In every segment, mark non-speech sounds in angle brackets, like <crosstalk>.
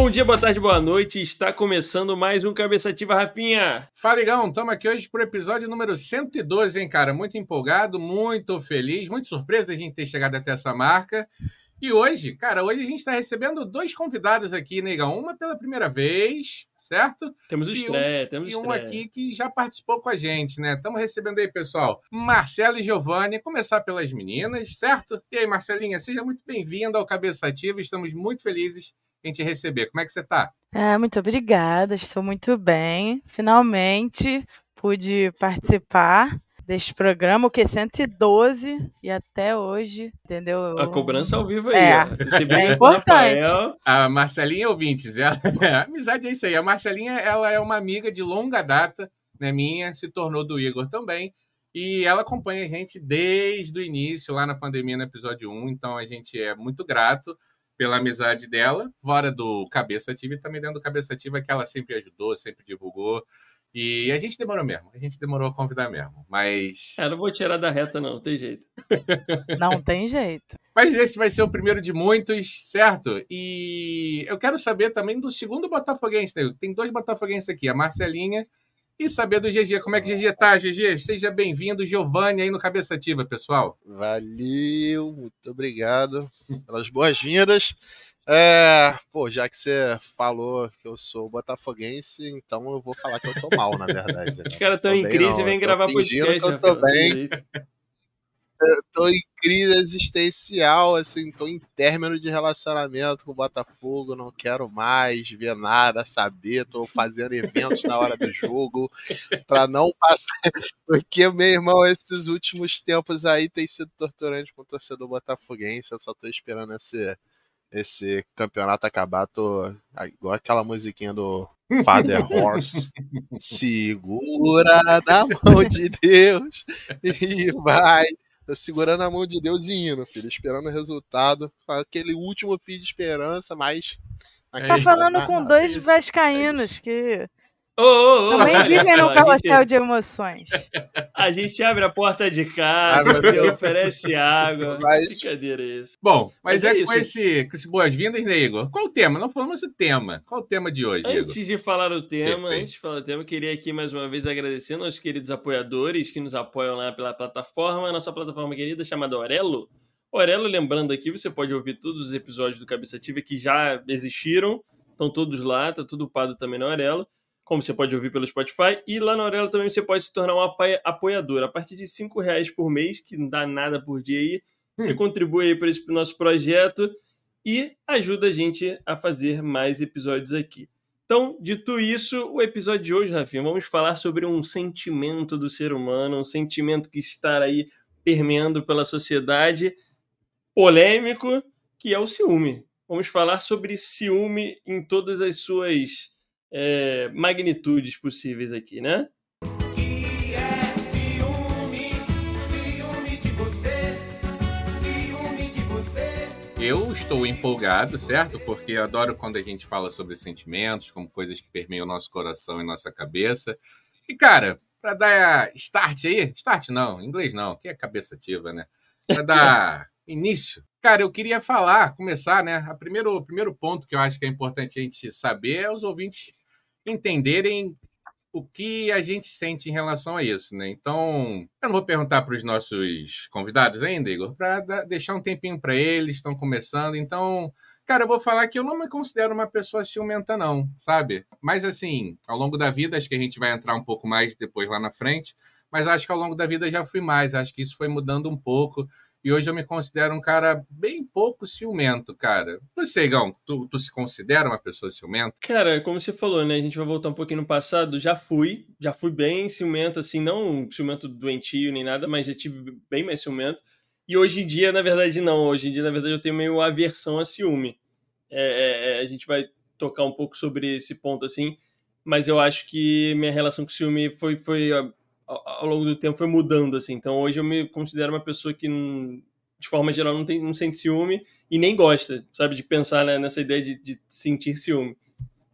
Bom dia, boa tarde, boa noite. Está começando mais um Cabeçativa Rafinha. Fala, Igão. Estamos aqui hoje para o episódio número 112, hein, cara? Muito empolgado, muito feliz, muito surpreso da gente ter chegado até essa marca. E hoje, cara, hoje a gente está recebendo dois convidados aqui, né, Igão? Uma pela primeira vez, certo? Temos o estreia, temos E um aqui que já participou com a gente, né? Estamos recebendo aí, pessoal, Marcelo e Giovanni. Começar pelas meninas, certo? E aí, Marcelinha, seja muito bem-vinda ao Cabeça Ativa. Estamos muito felizes em te receber. Como é que você está? É, muito obrigada, estou muito bem. Finalmente pude participar deste programa, o que 112 e até hoje, entendeu? A cobrança ao vivo aí. É, é importante. A Marcelinha ouvintes, ela, <laughs> a amizade é isso aí. A Marcelinha, ela é uma amiga de longa data, né, minha, se tornou do Igor também. E ela acompanha a gente desde o início, lá na pandemia, no episódio 1. Então a gente é muito grato pela amizade dela, fora do Cabeça Ativa e também dentro do Cabeça Ativa, que ela sempre ajudou, sempre divulgou. E a gente demorou mesmo, a gente demorou a convidar mesmo, mas. É, não vou tirar da reta, não, tem jeito. <laughs> Não tem jeito. Mas esse vai ser o primeiro de muitos, certo? E eu quero saber também do segundo Botafoguense, né? Tem dois Botafoguenses aqui, a Marcelinha e saber do GG. Como é que o GG tá, GG? Seja bem-vindo, Giovanni, aí no Cabeça Ativa, pessoal. Valeu, muito obrigado pelas boas-vindas. É, pô, já que você falou que eu sou botafoguense, então eu vou falar que eu tô mal, na verdade. Né? Os caras estão em crise e vêm gravar podcast. Eu tô bem. Tô em crise existencial, assim, tô em término de relacionamento com o Botafogo, não quero mais ver nada, saber, tô fazendo eventos na hora do jogo <laughs> para não passar, porque meu irmão, esses últimos tempos aí tem sido torturante com o torcedor botafoguense, eu só tô esperando esse esse campeonato acabar, tô igual aquela musiquinha do Father Horse, <laughs> segura na mão de Deus e vai segurando a mão de Deus e indo, filho, esperando o resultado. Aquele último fio de esperança, mas. Tá falando com dois é vascaínos é que Oh, oh, oh, Também vivem no carrossel gente... de emoções. A gente abre a porta de casa, você oferece água. <laughs> Mas... Brincadeira isso. Bom, mas, mas é, é com, esse, com esse boas-vindas, né, Igor? Qual o tema? Não falamos o tema. Qual o tema de hoje, Antes Igor? de falar o tema, Perfeito. antes de falar o tema, eu queria aqui mais uma vez agradecer aos queridos apoiadores que nos apoiam lá pela plataforma, nossa plataforma querida chamada Orelo. Orelo, lembrando aqui, você pode ouvir todos os episódios do Cabeça Ativa que já existiram, estão todos lá, tá tudo upado também na Orelo como você pode ouvir pelo Spotify. E lá na Aurelo também você pode se tornar um apoiador. A partir de R$ reais por mês, que não dá nada por dia aí, hum. você contribui aí para esse nosso projeto e ajuda a gente a fazer mais episódios aqui. Então, dito isso, o episódio de hoje, Rafinha, vamos falar sobre um sentimento do ser humano, um sentimento que está aí permeando pela sociedade, polêmico, que é o ciúme. Vamos falar sobre ciúme em todas as suas é, magnitudes possíveis aqui, né? Eu estou empolgado, certo? Porque eu adoro quando a gente fala sobre sentimentos, como coisas que permeiam nosso coração e nossa cabeça. E, cara, para dar start aí, start não, inglês não, que é cabeça ativa, né? Para dar <laughs> início, cara, eu queria falar, começar, né? O primeiro, o primeiro ponto que eu acho que é importante a gente saber é os ouvintes entenderem o que a gente sente em relação a isso, né? Então, eu não vou perguntar para os nossos convidados ainda, Igor, para deixar um tempinho para eles, estão começando. Então, cara, eu vou falar que eu não me considero uma pessoa ciumenta, não, sabe? Mas, assim, ao longo da vida, acho que a gente vai entrar um pouco mais depois lá na frente, mas acho que ao longo da vida já fui mais. Acho que isso foi mudando um pouco. E hoje eu me considero um cara bem pouco ciumento, cara. Você, Igão, tu, tu se considera uma pessoa ciumenta? Cara, como você falou, né? A gente vai voltar um pouquinho no passado. Já fui, já fui bem ciumento, assim, não um ciumento doentio nem nada, mas já tive bem mais ciumento. E hoje em dia, na verdade, não. Hoje em dia, na verdade, eu tenho meio aversão a ciúme. É, é, é a gente vai tocar um pouco sobre esse ponto, assim. Mas eu acho que minha relação com ciúme foi, foi ao longo do tempo foi mudando, assim. Então hoje eu me considero uma pessoa que, de forma geral, não, tem, não sente ciúme e nem gosta, sabe, de pensar né, nessa ideia de, de, sentir ciúme.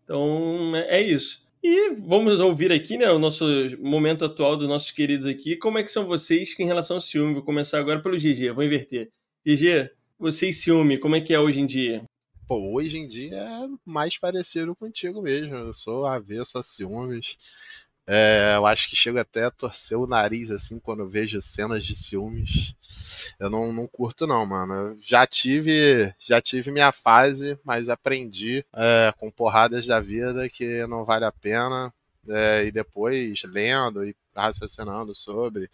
Então é, é isso. E vamos ouvir aqui, né, o nosso momento atual dos nossos queridos aqui. Como é que são vocês em relação ao ciúme? Vou começar agora pelo GG, vou inverter. GG, vocês ciúme, como é que é hoje em dia? pô, hoje em dia é mais parecido contigo mesmo. Eu sou avesso a ciúmes. É, eu acho que chego até a torcer o nariz assim quando eu vejo cenas de ciúmes. Eu não, não curto não, mano. Eu já tive, já tive minha fase, mas aprendi é, com porradas da vida que não vale a pena. É, e depois lendo e raciocinando sobre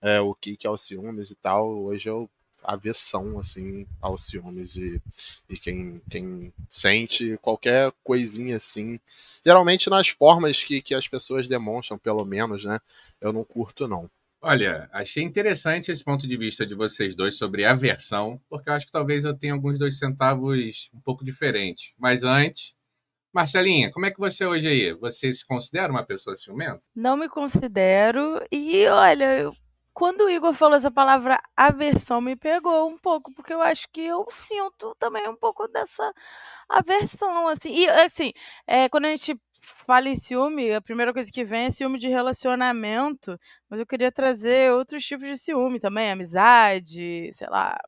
é, o que, que é o ciúmes e tal, hoje eu aversão assim aos ciúmes e, e quem, quem sente qualquer coisinha assim. Geralmente nas formas que, que as pessoas demonstram, pelo menos, né? Eu não curto, não. Olha, achei interessante esse ponto de vista de vocês dois sobre aversão, porque eu acho que talvez eu tenha alguns dois centavos um pouco diferentes. Mas antes, Marcelinha, como é que você hoje aí? Você se considera uma pessoa ciumenta? Não me considero. E olha, eu quando o Igor falou essa palavra aversão, me pegou um pouco, porque eu acho que eu sinto também um pouco dessa aversão, assim. E, assim, é, quando a gente fala em ciúme, a primeira coisa que vem é ciúme de relacionamento, mas eu queria trazer outros tipos de ciúme também, amizade, sei lá,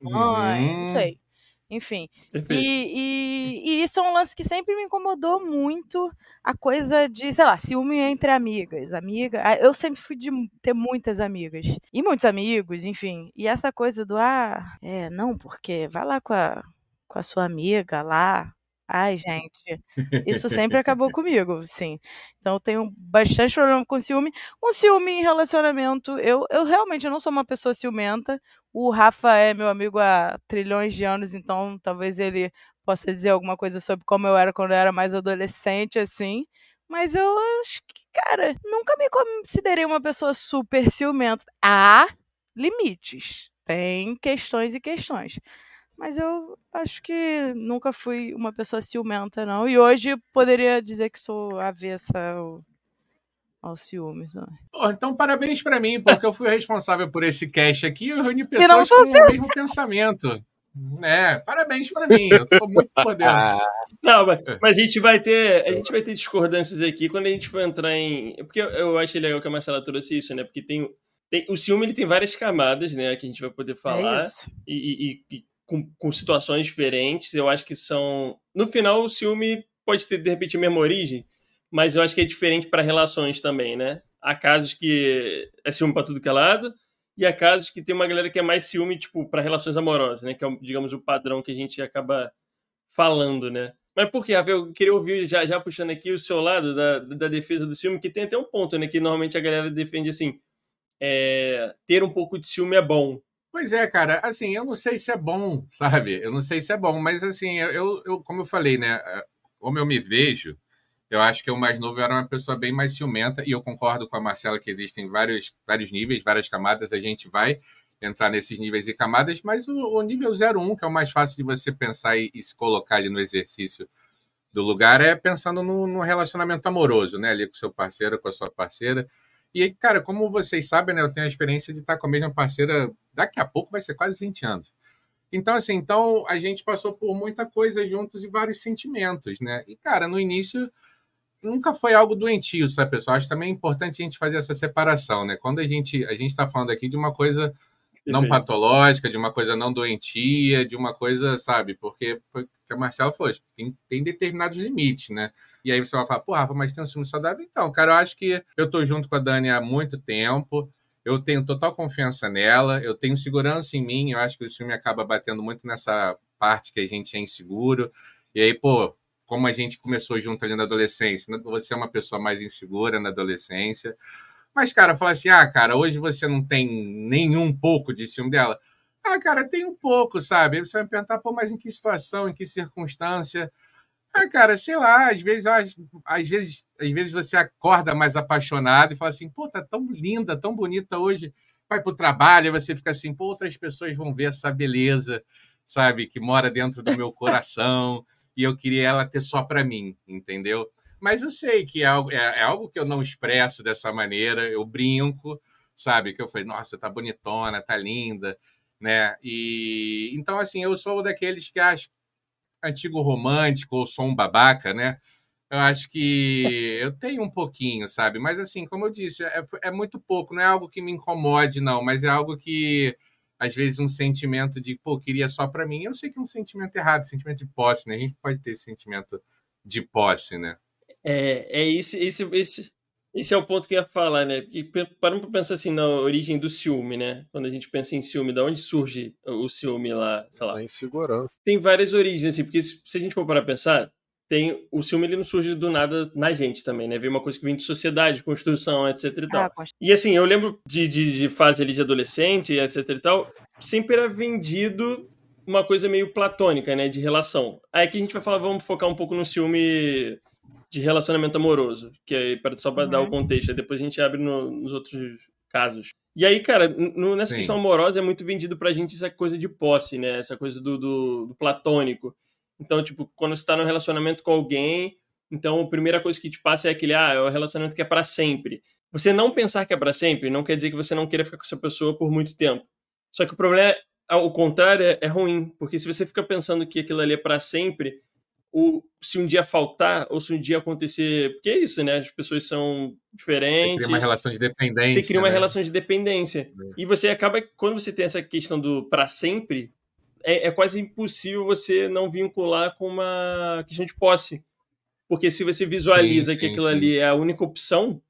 mãe, uhum. não sei. Enfim. E, e, e, isso é um lance que sempre me incomodou muito. A coisa de, sei lá, ciúme entre amigas. Amiga. Ah, eu sempre fui de ter muitas amigas. E muitos amigos, enfim. E essa coisa do, ah, é, não, porque vai lá com a, com a sua amiga lá, Ai, gente, isso sempre <laughs> acabou comigo, sim. Então eu tenho bastante problema com ciúme. Com ciúme em relacionamento, eu, eu realmente não sou uma pessoa ciumenta. O Rafa é meu amigo há trilhões de anos, então talvez ele possa dizer alguma coisa sobre como eu era quando eu era mais adolescente, assim. Mas eu acho que, cara, nunca me considerei uma pessoa super ciumenta. Há limites. Tem questões e questões. Mas eu acho que nunca fui uma pessoa ciumenta, não. E hoje poderia dizer que sou avessa ao, aos ciúmes. Não. Oh, então, parabéns para mim, porque eu fui responsável por esse cast aqui e eu reuni pessoas com o mesmo pensamento. É, parabéns para mim, eu tô muito <laughs> por dentro. Não, mas, mas, a gente vai ter, a gente vai ter discordâncias aqui quando a gente for entrar em, porque eu, eu achei legal que a Marcela trouxe isso, né? Porque tem, tem o ciúme ele tem várias camadas, né, que a gente vai poder é falar é e, e, e com, com situações diferentes. Eu acho que são. No final, o ciúme pode ter, de repente, a mesma origem, mas eu acho que é diferente para relações também, né? Há casos que é ciúme para tudo que é lado, e há casos que tem uma galera que é mais ciúme, tipo, para relações amorosas, né? Que é, digamos, o padrão que a gente acaba falando, né? Mas por quê, Rafael? Eu queria ouvir, já, já puxando aqui o seu lado da, da defesa do ciúme, que tem até um ponto, né? Que normalmente a galera defende assim: é, ter um pouco de ciúme é bom. Pois é, cara, assim, eu não sei se é bom, sabe? Eu não sei se é bom, mas assim, eu, eu como eu falei, né? Eh, como eu me vejo, eu acho que o mais novo era uma pessoa bem mais ciumenta, e eu concordo com a Marcela que existem vários, vários níveis, várias camadas, a gente vai entrar nesses níveis e camadas, mas o, o nível 01, que é o mais fácil de você pensar e, e, se colocar ali no exercício do lugar, é pensando no, relacionamento amoroso, né? Ali com seu parceiro, com a sua parceira. E aí, cara, como vocês sabem, né, eu tenho a experiência de estar com a mesma parceira, daqui a pouco vai ser quase 20 anos. Então, assim, então a gente passou por muita coisa juntos e vários sentimentos, né? E, cara, no início nunca foi algo doentio, sabe, pessoal? Acho também importante a gente fazer essa separação, né? Quando a gente a gente está falando aqui de uma coisa não patológica, de uma coisa não doentia, de uma coisa, sabe? Porque foi o que a Marcela falou, tem, tem determinados limites, né? E aí você vai falar, pô, Rafa, mas tem um filme saudável? Então, cara, eu acho que eu tô junto com a Dani há muito tempo, eu tenho total confiança nela, eu tenho segurança em mim, eu acho que o filme acaba batendo muito nessa parte que a gente é inseguro. E aí, pô, como a gente começou junto ali na adolescência, né? você é uma pessoa mais insegura na adolescência. Mas, cara, falar assim, ah, cara, hoje você não tem nenhum pouco de ciúme dela. Ah, cara, tem um pouco, sabe? Aí você vai me perguntar, pô, mas em que situação, em que circunstância? Ah, cara, sei lá, às vezes, às vezes, às vezes você acorda mais apaixonado e fala assim, pô, tá tão linda, tão bonita hoje, vai pro trabalho, e você fica assim, pô, outras pessoas vão ver essa beleza, sabe, que mora dentro do meu coração, e eu queria ela ter só para mim, entendeu? Mas eu sei que é algo, é, é algo que eu não expresso dessa maneira, eu brinco, sabe, que eu falei, nossa, tá bonitona, tá linda, né? E então assim, eu sou daqueles que acho antigo romântico ou sou um babaca, né? Eu acho que eu tenho um pouquinho, sabe? Mas assim, como eu disse, é, é, muito pouco, não é algo que me incomode, não, mas é algo que às vezes, um sentimento de, pô, queria só para mim. Eu sei que é um sentimento errado, sentimento de posse, né? A gente pode ter esse sentimento de posse, né? É, é esse, esse, esse, esse é o ponto que eu ia falar, né? Porque paramos para pensar assim na origem do ciúme, né? Quando a gente pensa em ciúme, da onde surge o ciúme lá, sei lá. A insegurança. Tem várias origens, assim, porque se, se a gente for para pensar, tem o ciúme ele não surge do nada na gente também, né? Vem uma coisa que vem de sociedade, construção, etc e tal. Ah, e assim, eu lembro de, de, de, fase ali de adolescente, etc e tal, sempre era vendido uma coisa meio platônica, né? De relação. Aí aqui a gente vai falar, vamos focar um pouco no ciúme de relacionamento amoroso, que é para só para uhum. dar o uhum. contexto, aí depois a gente abre no, nos outros casos. E aí, cara, no, nessa Sim. questão amorosa é muito vendido pra gente essa coisa de posse, né? Essa coisa do, do, do platônico. Então, tipo, quando você tá num relacionamento com alguém, então a primeira coisa que te passa é aquele, ah, é o relacionamento que é para sempre. Você não pensar que é para sempre não quer dizer que você não queira ficar com essa pessoa por muito tempo. Só que o problema é, ao contrário, é, é ruim, porque se você fica pensando que aquilo ali é para sempre, o, se um dia faltar ou se um dia acontecer. Porque é isso, né? As pessoas são diferentes. Você cria uma relação de dependência. Você cria uma né? relação de dependência. É. E você acaba, quando você tem essa questão do para sempre, é, é, quase impossível você não vincular com uma questão de posse. Porque se você visualiza sim, sim, que aquilo sim. ali é a única opção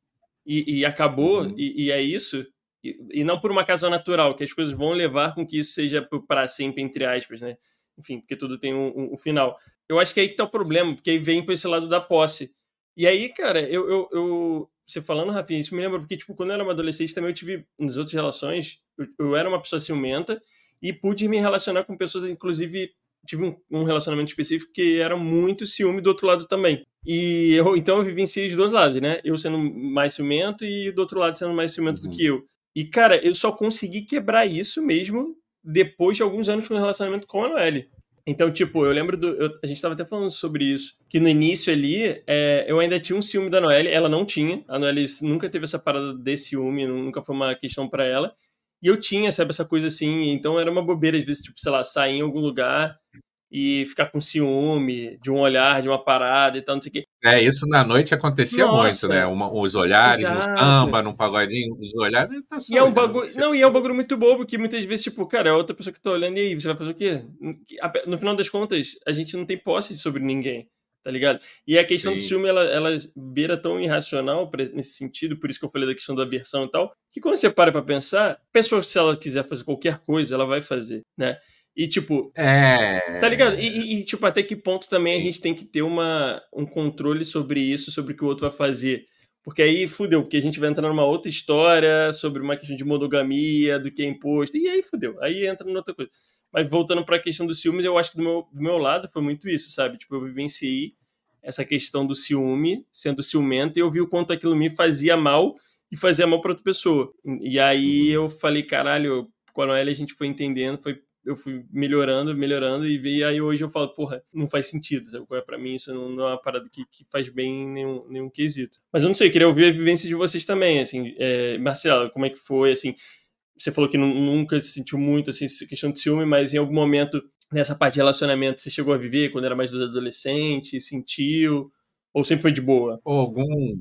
e, e acabou, uhum. e, e, é isso, e, e, não por uma causa natural, que as coisas vão levar com que isso seja para sempre, entre aspas, né? Enfim, porque tudo tem um, um, um final. Eu acho que é aí que tá o problema, porque aí vem para esse lado da posse. E aí, cara, eu, eu, eu, Você falando, Rafinha, isso me lembra, porque, tipo, quando eu era uma adolescente também eu tive, nas outras relações, eu, eu era uma pessoa ciumenta e pude me relacionar com pessoas, inclusive, tive um, um, relacionamento específico que era muito ciúme do outro lado também. E eu, então eu vivenciei os dois lados, né? Eu sendo mais ciumento e do outro lado sendo mais ciumento uhum. do que eu. E, cara, eu só consegui quebrar isso mesmo depois de alguns anos com um relacionamento com a Noelle. Então, tipo, eu lembro do. Eu, a gente tava até falando sobre isso. Que no início ali, é, eu ainda tinha um ciúme da Noelle, ela não tinha. A Noelle nunca teve essa parada de ciúme, nunca foi uma questão para ela. E eu tinha, sabe, essa coisa assim. Então era uma bobeira, às vezes, tipo, sei lá, sair em algum lugar e ficar com ciúme de um olhar, de uma parada e tal, não sei o quê. É, isso na noite acontecia Nossa, muito, né? Uma, os olhares exato. no samba, num pagodinho, os olhares. Tá e é um bagulho. Não, e é um bagulho muito bobo, que muitas vezes, tipo, cara, é outra pessoa que tá olhando e aí, você vai fazer o quê? No final das contas, a gente não tem posse sobre ninguém. Tá ligado? E a questão Sim. do ciúme, ela, ela beira tão irracional nesse sentido, por isso que eu falei da questão da aversão e tal, que quando você para pra pensar, a pessoa, se ela quiser fazer qualquer coisa, ela vai fazer, né? E, tipo. É. Tá ligado? E, e, tipo, até que ponto também a gente tem que ter uma, um controle sobre isso, sobre o que o outro vai fazer. Porque aí fudeu, porque a gente vai entrar numa outra história sobre uma questão de monogamia, do que é imposto, e aí fudeu. Aí entra numa outra coisa. Mas voltando para a questão do ciúme, eu acho que do meu, do meu lado foi muito isso, sabe? Tipo, eu vivenciei essa questão do ciúme, sendo ciumento, e eu vi o quanto aquilo me fazia mal e fazia mal para outra pessoa. E aí uhum. eu falei, caralho, com a Noelle a gente foi entendendo, foi eu fui melhorando, melhorando, e vi, aí hoje eu falo, porra, não faz sentido, sabe? É para mim isso não, não, é uma parada que, que faz bem em nenhum, nenhum quesito. Mas eu não sei, queria ouvir a vivência de vocês também, assim, é, Marcelo, como é que foi, assim, você falou que nunca se sentiu muito, assim, questão de ciúme, mas em algum momento nessa parte de relacionamento você chegou a viver quando era mais dos adolescentes, sentiu, ou sempre foi de boa? Algum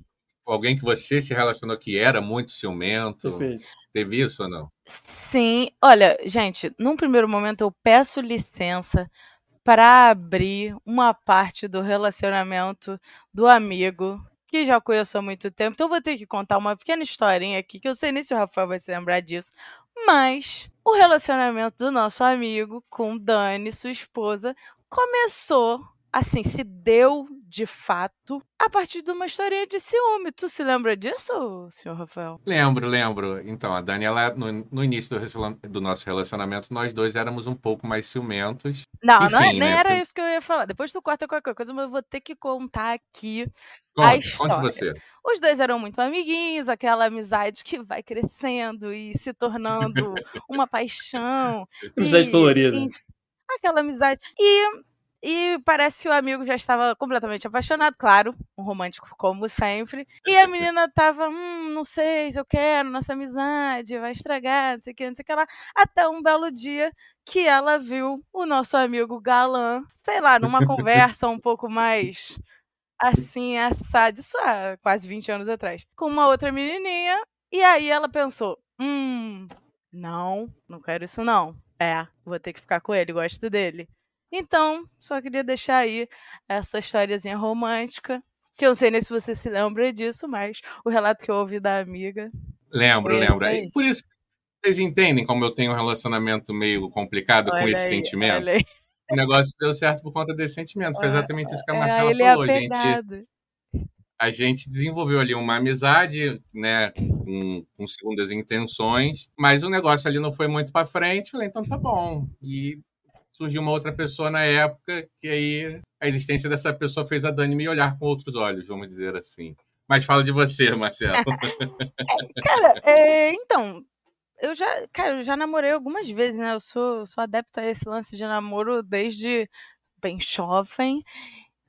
alguém que você se relacionou que era muito ciumento? Perfeito. Teve isso ou não? Sim. Olha, gente, num primeiro momento eu peço licença para abrir uma parte do relacionamento do amigo que já conheço há muito tempo. Então eu vou ter que contar uma pequena historinha aqui, que eu sei nem se o Rafael vai se lembrar disso. Mas o relacionamento do nosso amigo com Dani, sua esposa, começou assim, se deu de fato a partir de uma história de ciúme. Tu se lembra disso, senhor Rafael? Lembro, lembro. Então, a Daniela, no, no início do, do, nosso relacionamento, nós dois éramos um pouco mais ciumentos. Não, Enfim, não é, nem né? era isso que eu ia falar. Depois do quarto qualquer coisa, mas eu vou ter que contar aqui conte, a história. Conte você. Os dois eram muito amiguinhos, aquela amizade que vai crescendo e se tornando <laughs> uma paixão. Amizade colorida. aquela amizade. E e parece que o amigo já estava completamente apaixonado, claro, um romântico como sempre. E a <laughs> menina tava, hum, não sei se eu quero nossa amizade, vai estragar, não sei o que, não sei o que lá. Até um belo dia que ela viu o nosso amigo galã, sei lá, numa <laughs> conversa um pouco mais assim, assado, isso há quase 20 anos atrás, com uma outra menininha. E aí ela pensou, hum, Não, não quero isso não. É, vou ter que ficar com ele, gosto dele. Então, só queria deixar aí essa historiazinha romântica, que eu não sei nem se você se lembra disso, mas o relato que eu ouvi da amiga. Lembro, lembro. Aí. Por isso vocês entendem como eu tenho um relacionamento meio complicado olha com esse aí, sentimento? O negócio deu certo por conta desse sentimento. Foi exatamente isso que a é, Marcela é, falou, é gente. A gente desenvolveu ali uma amizade, né, com, com segundas intenções, mas o negócio ali não foi muito para frente. Falei, então tá bom. E surgiu uma outra pessoa na época, que aí a existência dessa pessoa fez a Dani me olhar com outros olhos, vamos dizer assim. Mas fala de você, <laughs> Marcelo. cara, é, então, eu já, cara, eu já namorei algumas vezes, né? Eu sou, sou adepta a esse lance de namoro desde bem jovem.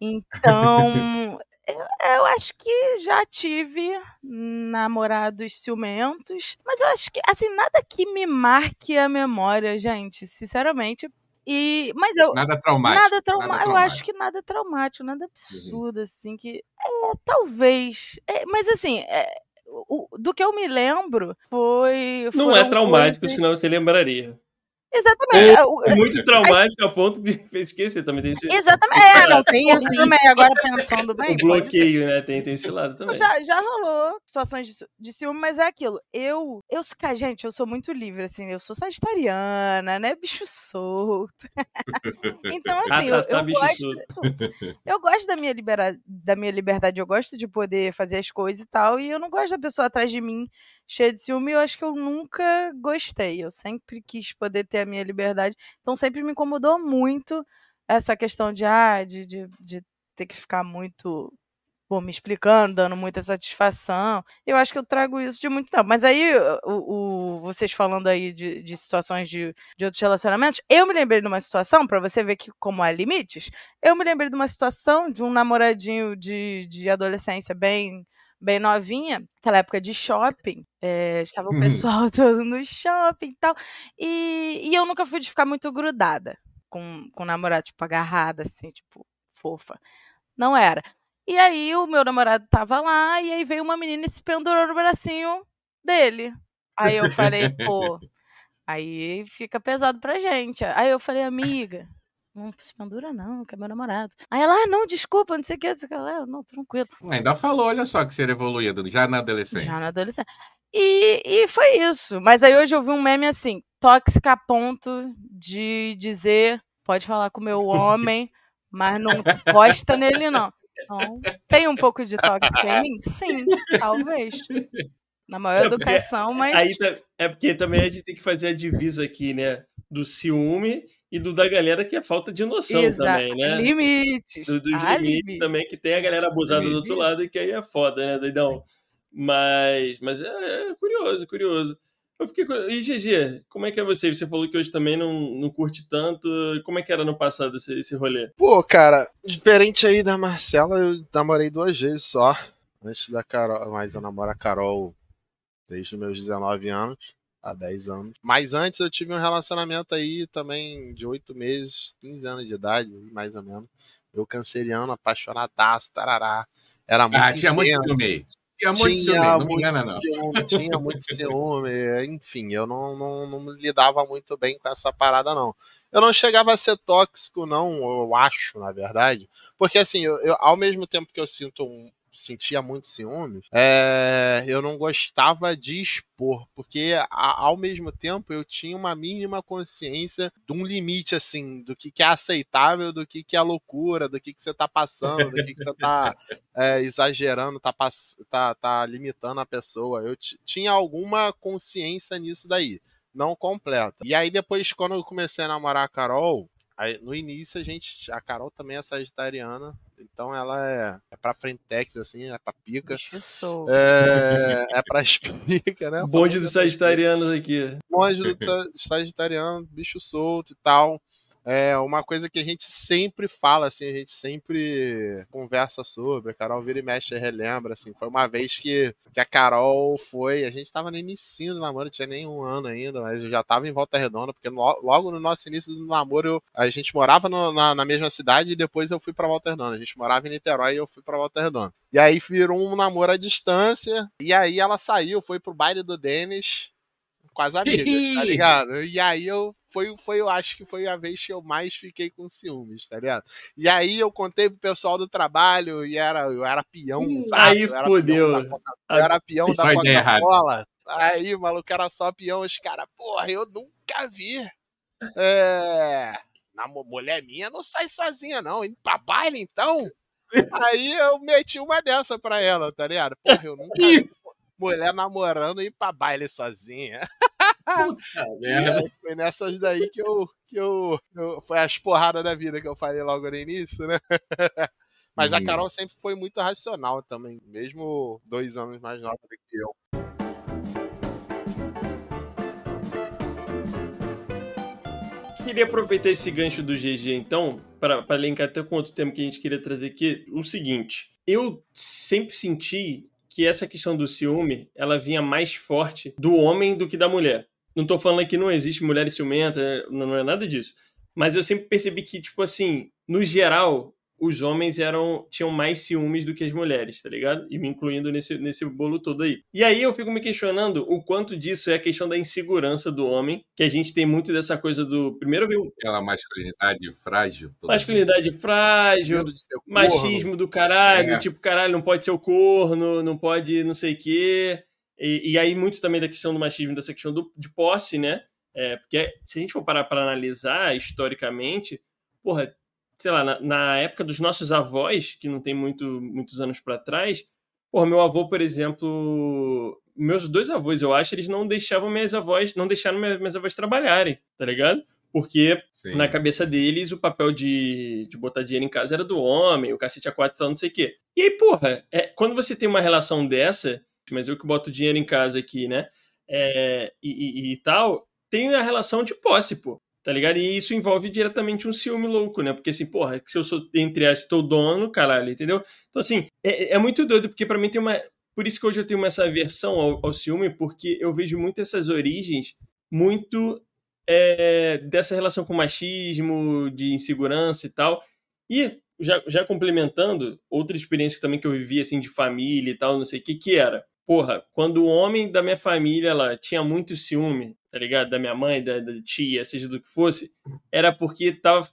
Então, <laughs> eu, eu, acho que já tive namorados ciumentos, mas eu acho que, assim, nada que me marque a memória, gente, sinceramente. E, mas eu. Nada traumático. Nada, trauma, nada traumático. Eu acho que nada traumático, nada uhum. absurdo, uhum. assim, que. É, talvez. É, mas, assim, é, o, do que eu me lembro foi. Não é traumático, coisas... senão você lembraria. Exatamente. É, é muito traumático a ponto de <laughs> esquecer também. Tem esse... Exatamente. É, não, tem <laughs> isso também. Agora pensando bem. O bloqueio, né? Tem, tem esse lado também. Já, já rolou situações de, de ciúme, mas é aquilo. Eu, eu, gente, eu sou muito livre, assim. Eu sou sagitariana, né? Bicho solto. <laughs> então, ah, assim, ah, tá, eu, tá, eu gosto. Eu gosto da minha, libera, da minha liberdade. Eu gosto de poder fazer as coisas e tal. E eu não gosto da pessoa atrás de mim cheia de ciúme, eu acho que eu nunca gostei. Eu sempre quis poder ter a minha liberdade. Então sempre me incomodou muito essa questão de, ah, de, de, de ter que ficar muito pô, me explicando, dando muita satisfação. Eu acho que eu trago isso de muito tempo. Mas aí, o, o vocês falando aí de, de situações de, de outros relacionamentos, eu me lembrei de uma situação, para você ver que como há limites, eu me lembrei de uma situação de um namoradinho de, de adolescência bem bem novinha, aquela época de shopping, é, estava o uhum. pessoal <laughs> todo no shopping e tal, e, e eu nunca fui de ficar muito grudada com, com o namorado, tipo, agarrada, assim, tipo, fofa. Não era. E aí o meu namorado tava lá, e aí veio uma menina e se pendurou no bracinho dele. Aí eu falei, pô, <laughs> aí fica pesado pra gente. Aí eu falei, amiga, não se pendura, não, que é meu namorado. Aí ela, ah, não, desculpa, não sei o que, sei o que. Ah, não, tranquilo. Ainda falou, olha só, que ser evoluído, já na adolescência. Já na adolescência. E, e foi isso. Mas aí hoje eu vi um meme assim, tóxica a ponto de dizer, pode falar com o meu homem, mas não gosta nele, não. Então, tem um pouco de tóxico em mim? Sim, talvez. Na maior é educação, mas. Aí, tá, é porque também a gente tem que fazer a divisa aqui, né? Do ciúme e do da galera que é falta de noção Exato. também, né? Limites. Do, dos ah, limites limite. também, que tem a galera abusada do outro lado e que aí é foda, né, doidão? Mas, mas é, é curioso, curioso. Eu fiquei E GG, como é que é você? Você falou que hoje também não, não curte tanto. Como é que era no passado esse, esse rolê? Pô, cara, diferente aí da Marcela, eu namorei duas vezes só. Antes da Carol, mas eu namoro a Carol desde os meus 19 anos há 10 anos. Mas antes eu tive um relacionamento aí também de 8 meses, 15 anos de idade, mais ou menos. Eu canceriano, apaixonadaço, tarará. Era muito Ah, tinha muito ciúme. Tinha muito tinha ciúme, não me engana não. Ciúme, tinha muito <laughs> ciúme, enfim, eu não, não, não lidava muito bem com essa parada não. Eu não chegava a ser tóxico não, eu acho, na verdade. Porque assim, eu, eu ao mesmo tempo que eu sinto um, sentia muito ciúmes, é, eu não gostava de expor, porque a, ao mesmo tempo eu tinha uma mínima consciência de um limite, assim, do que, que é aceitável, do que, que é loucura, do que, que você tá passando, do que, que você tá é, <laughs> exagerando, tá, tá, tá limitando a pessoa. Eu tinha alguma consciência nisso daí não completa. E aí depois, quando eu comecei a namorar a Carol, Aí, no início a gente. A Carol também é sagitariana. Então ela é, é pra frentex, assim, é pra pica. sou. É, é pra <laughs> espica, né? Bonde dos sagitarianos aqui. Bonde do sagitariano, bicho solto e tal. É uma coisa que a gente sempre fala, assim, a gente sempre conversa sobre. A Carol vira e mexe e relembra, assim. Foi uma vez que, que a Carol foi. A gente tava no início do namoro, não tinha nem um ano ainda, mas eu já tava em Volta Redonda, porque no, logo no nosso início do namoro, eu, a gente morava no, na, na, mesma cidade e depois eu fui pra Volta Redonda. A gente morava em Niterói e eu fui pra Volta Redonda. E aí virou um namoro à distância. E aí ela saiu, foi pro baile do Denis com as amigas, tá <laughs> ligado? E aí eu foi, foi, eu acho que foi a vez que eu mais fiquei com ciúmes, tá ligado? E aí eu contei pro pessoal do trabalho e era, eu era peão. Hum, aí fodeu. Eu era peão da Coca-Cola. Aí, maluco, era só peão. Os caras, porra, eu nunca vi. É. Na mulher minha não sai sozinha, não. Indo pra baile, então. Aí eu meti uma dessa pra ela, tá ligado? Porra, eu nunca vi mulher namorando e ir pra baile sozinha. Puta merda. Foi nessas daí que eu, que eu, eu. Foi as porradas da vida que eu falei logo no início, né? <laughs> Mas a uhum. Carol sempre foi muito racional também, mesmo dois anos mais nova do que eu. Queria aproveitar esse gancho do GG, então, para linkar até com outro tema que a gente queria trazer aqui. O seguinte, eu sempre senti que essa questão do ciúme, ela vinha mais forte do homem do que da mulher. Não tô falando que não existe mulher ciumenta, não é nada disso. Mas eu sempre percebi que, tipo assim, no geral, os homens eram tinham mais ciúmes do que as mulheres, tá ligado? E me incluindo nesse, nesse bolo todo aí. E aí eu fico me questionando o quanto disso é a questão da insegurança do homem, que a gente tem muito dessa coisa do. Primeiro veio. Aquela masculinidade frágil. Masculinidade frágil, machismo do caralho, é. tipo, caralho, não pode ser o corno, não pode não sei o quê. E, e, aí, muito também da questão do machismo, dessa questão do, de posse, né? É, porque se a gente for parar para analisar historicamente, porra, sei lá, na, na, época dos nossos avós, que não tem muito, muitos anos para trás, porra, meu avô, por exemplo, meus dois avós, eu acho, eles não deixavam minhas avós, não deixaram minhas, minhas avós trabalharem, tá ligado? Porque sim, na cabeça deles o papel de, de botar dinheiro em casa era do homem, o cacete a quatro tal, não sei o quê. E aí, porra, é, quando você tem uma relação dessa, mas eu que boto dinheiro em casa aqui, né? É, e, e, e, tal, tem a relação de posse, pô. Tá ligado? E isso envolve diretamente um ciúme louco, né? Porque assim, porra, se eu sou, entre as, teu dono, caralho, entendeu? Então, assim, é, é muito doido, porque para mim tem uma. Por isso que hoje eu tenho essa aversão ao, ao ciúme, porque eu vejo muito essas origens muito é, dessa relação com machismo, de insegurança e tal. E já, já complementando, outra experiência também que eu vivi, assim, de família e tal, não sei o que, que era. Porra, quando o homem da minha família lá tinha muito ciúme, tá ligado? Da minha mãe, da, da tia, seja do que fosse, era porque tava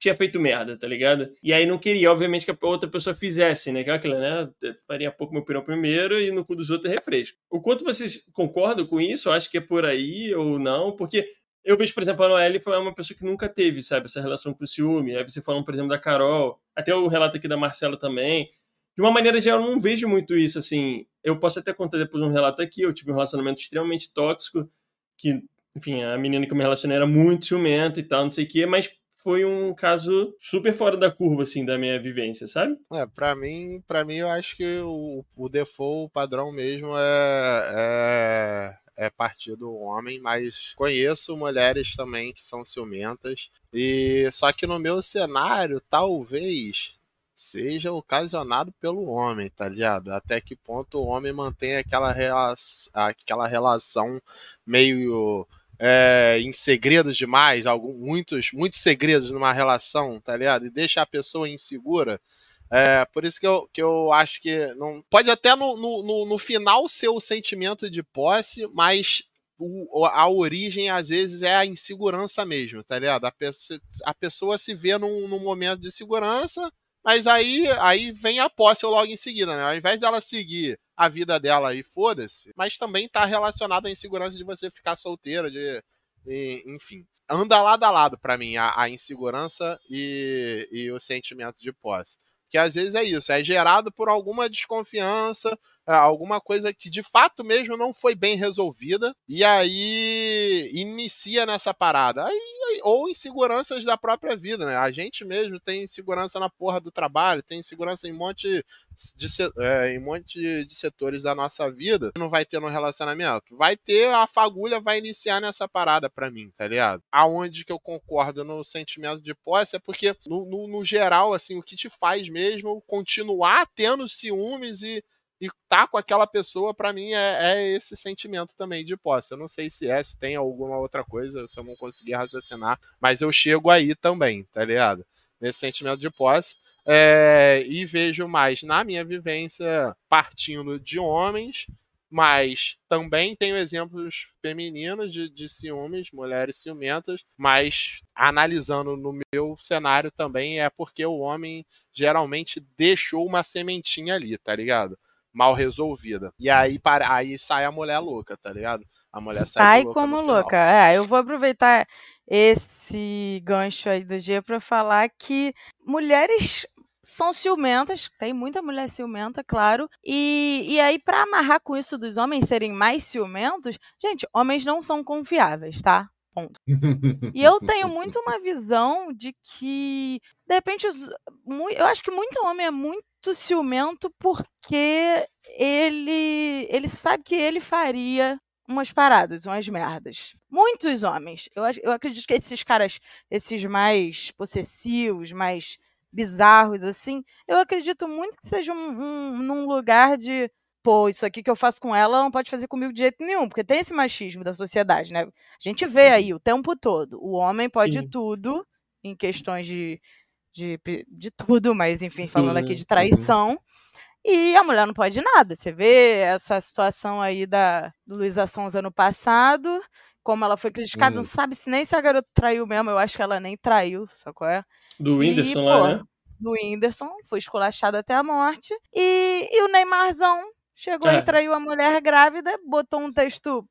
tinha feito merda, tá ligado? E aí não queria, obviamente, que a outra pessoa fizesse, né? Aquela, né? Faria pouco meu pirão primeiro e no cu dos outros é refresco. O quanto vocês concordam com isso? Acho que é por aí ou não? Porque eu vejo, por exemplo, a Noelle foi uma pessoa que nunca teve, sabe, essa relação com o ciúme. Aí você falando, por exemplo, da Carol, até o relato aqui da Marcela também. De uma maneira geral, eu não vejo muito isso, assim. Eu posso até contar depois um relato aqui. Eu tive um relacionamento extremamente tóxico que, enfim, a menina que eu me relacionei era muito ciumenta e tal, não sei o quê, mas foi um caso super fora da curva, assim, da minha vivência, sabe? É, pra mim, pra mim eu acho que o, o default, o padrão mesmo é, é, é partir do homem, mas conheço mulheres também que são ciumentas, e só que no meu cenário, talvez seja ocasionado pelo homem, tá ligado? Até que ponto o homem mantém aquela, rela aquela relação meio é, em segredos demais, algum, muitos, muitos segredos numa relação, tá ligado? E deixa a pessoa insegura. É, por isso que eu, que eu acho que não pode até no, no, no final ser o sentimento de posse, mas o, a origem às vezes é a insegurança mesmo, tá ligado? A, pessoa, a pessoa se vê num, num momento de segurança, mas aí, aí vem a posse logo em seguida, né? Ao invés dela seguir a vida dela e foda-se, mas também tá relacionado à insegurança de você ficar solteira, de, enfim. Anda lado a lado para mim a, a insegurança e, e o sentimento de posse. Que às vezes é isso, é gerado por alguma desconfiança, é, alguma coisa que de fato mesmo não foi bem resolvida, e aí inicia nessa parada. Aí, ou inseguranças da própria vida, né? A gente mesmo tem insegurança na porra do trabalho, tem insegurança em um monte de, é, em um monte de setores da nossa vida, não vai ter no relacionamento. Vai ter, a fagulha vai iniciar nessa parada para mim, tá ligado? Aonde que eu concordo no sentimento de posse é porque, no, no, no geral, assim, o que te faz mesmo continuar tendo ciúmes e e tá com aquela pessoa, para mim, é, é, esse sentimento também de posse. Eu não sei se é, se tem alguma outra coisa, se eu não conseguir raciocinar, mas eu chego aí também, tá ligado? Nesse sentimento de posse. É, e vejo mais na minha vivência partindo de homens, mas também tenho exemplos femininos de, de ciúmes, mulheres ciumentas, mas analisando no meu cenário também é porque o homem geralmente deixou uma sementinha ali, tá ligado? Mal resolvida. E aí, para, aí sai a mulher louca, tá ligado? A mulher sai, Sai louca como louca. É, eu vou aproveitar esse gancho aí do dia para falar que mulheres são ciumentas, tem muita mulher ciumenta, claro. E, e aí, para amarrar com isso dos homens serem mais ciumentos, gente, homens não são confiáveis, tá? Ponto. E eu tenho muito <laughs> uma visão de que, de repente, os, eu acho que muito homem é muito ciumento porque ele, ele sabe que ele faria umas paradas, umas merdas. Muitos homens. Eu, eu acredito que esses caras, esses mais possessivos, mais bizarros, assim, eu acredito muito que seja um, um- num lugar de. Pô, isso aqui que eu faço com ela ela não pode fazer comigo de jeito nenhum, porque tem esse machismo da sociedade, né? A gente vê aí o tempo todo. O homem pode Sim. tudo em questões de, de, de tudo, mas enfim, falando aqui né? de traição. E a mulher não pode nada. Você vê essa situação aí da do Luísa Sonza no passado, como ela foi criticada, Hum. não sabe se nem se a garota traiu mesmo, eu acho que ela nem traiu, sabe qual é? Do E, Whindersson pô, lá, né? do Whindersson, foi esculachado até a morte. E, e o Neymarzão chegou É. e traiu a mulher grávida, botou um texto.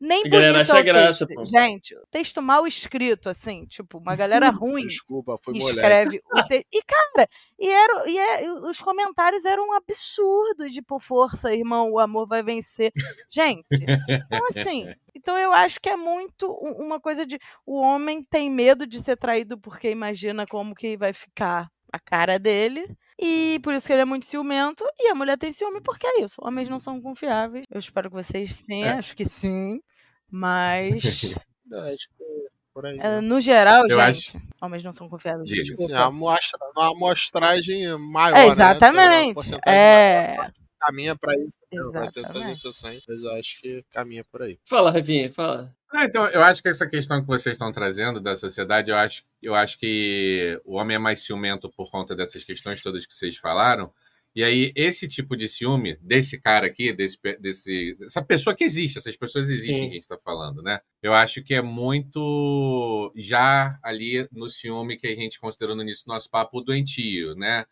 Nem A galera acha é graça, pô. Gente, texto mal escrito, assim, tipo, uma galera <laughs> ruim Desculpa, foi escreve os te... E, cara, e, era, e é- os comentários eram um absurdo, tipo, força, irmão, o amor vai vencer. Gente, então assim, <laughs> então eu acho que é muito uma coisa de o homem tem medo de ser traído porque imagina como que vai ficar a cara dele. E por isso que ele é muito ciumento. E a mulher tem ciúme porque é isso. Homens não são confiáveis. Eu espero que vocês sim, É. acho que sim. Mas, <laughs> É, acho que é por aí. eh, né? no geral, Eu gente, homens não são confiáveis. Assim, a amostra, uma amostragem maior, É, né? Exatamente. porcentagem É, maior caminha para isso. mesmo, Vai ter essas exceções, mas eu acho que caminha por aí. Fala, Rafinha, fala. Ah, então, eu acho que essa questão que vocês estão trazendo da sociedade, eu acho, eu acho que o homem é mais ciumento por conta dessas questões todas que vocês falaram. E aí, esse tipo de ciúme, desse cara aqui, desse, desse, dessa pessoa que existe, essas pessoas existem Sim. que a gente está falando, né? Eu acho que é muito já ali no ciúme que a gente considerou no início do nosso papo doentio, né?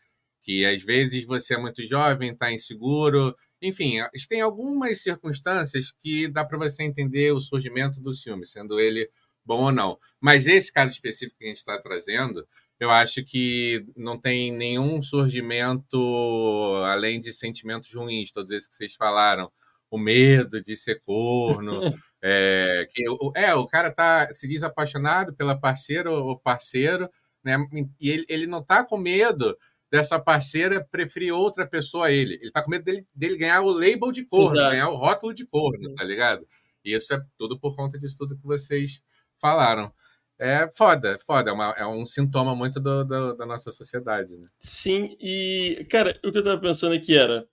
Que às vezes você é muito jovem, está inseguro, enfim, tem algumas circunstâncias que dá para você entender o surgimento do ciúme, sendo ele bom ou não. Mas esse caso específico que a gente está trazendo, eu acho que não tem nenhum surgimento além de sentimentos ruins, todos esses que vocês falaram. O medo de ser corno. <laughs> é, que, o- é, o cara tá, se diz apaixonado pela parceira ou parceiro, né? E ele, ele não tá com medo dessa parceira preferir outra pessoa a ele. Ele tá com medo dele, dele ganhar o label de corno, Exato. ganhar o rótulo de corno, tá ligado? E isso é tudo por conta disso tudo que vocês falaram. É foda, foda. É, uma- é um sintoma muito do- do- da nossa sociedade, né? Sim, e, cara, o que eu tava pensando aqui era,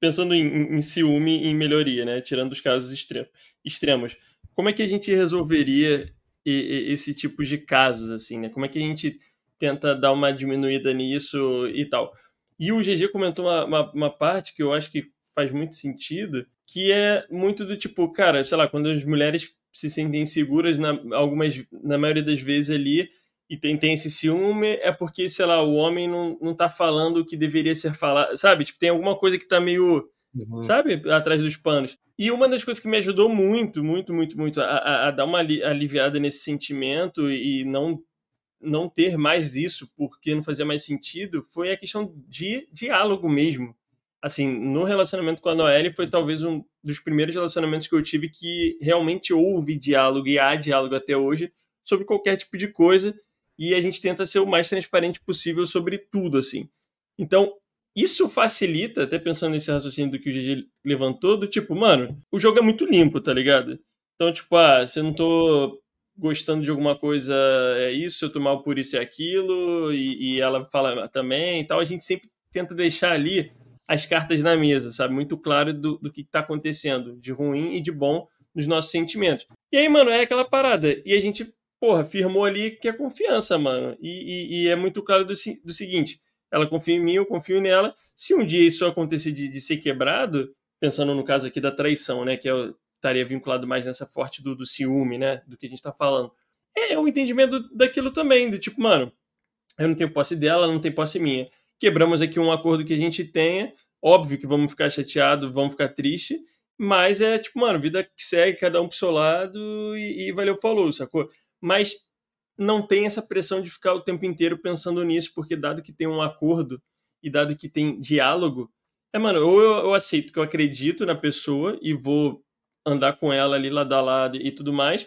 pensando em, em- ciúme e em melhoria, né? Tirando os casos extremos, extremos. Como é que a gente resolveria esse tipo de casos, assim, né? Como é que a gente tenta dar uma diminuída nisso e tal? E o GG comentou uma, uma, uma parte que eu acho que faz muito sentido, que é muito do tipo, cara, sei lá, quando as mulheres se sentem seguras, na, algumas, na maioria das vezes ali, e tem, tem esse ciúme, é porque, sei lá, o homem não, não tá falando o que deveria ser falado, sabe? Tipo, tem alguma coisa que tá meio, sabe, atrás dos panos. E uma das coisas que me ajudou muito, muito, muito, muito a, a- a dar uma ali- aliviada nesse sentimento e não não ter mais isso porque não fazia mais sentido foi a questão de diálogo mesmo. Assim, no relacionamento com a Noelle foi talvez um dos primeiros relacionamentos que eu tive que realmente houve diálogo e há diálogo até hoje sobre qualquer tipo de coisa e a gente tenta ser o mais transparente possível sobre tudo, assim. Então, isso facilita, até pensando nesse raciocínio do que o GG levantou, do tipo, mano, o jogo é muito limpo, tá ligado? Então, tipo, ah, se não tô gostando de alguma coisa, é isso, eu tô mal por isso e aquilo, e, e ela fala também e tal, a gente sempre tenta deixar ali as cartas na mesa, sabe? Muito claro do, do que tá acontecendo, de ruim e de bom nos nossos sentimentos. E aí, mano, é aquela parada. E a gente, porra, firmou ali que é confiança, mano. E, e- e é muito claro do, do seguinte: ela confia em mim, eu confio nela. Se um dia isso acontecer de, de ser quebrado, pensando no caso aqui da traição, né? Que eu estaria vinculado mais nessa forte do, do ciúme, né? Do que a gente está falando. É, é o entendimento daquilo também, do tipo, mano, eu não tenho posse dela, ela não tem posse minha. Quebramos aqui um acordo que a gente tenha, óbvio que vamos ficar chateados, vamos ficar tristes, mas é tipo, mano, vida que segue, cada um pro seu lado e, e valeu, falou, sacou? Mas não tem essa pressão de ficar o tempo inteiro pensando nisso, porque dado que tem um acordo e dado que tem diálogo, é, mano, ou eu, eu aceito que eu acredito na pessoa e vou andar com ela ali lado a lado e tudo mais,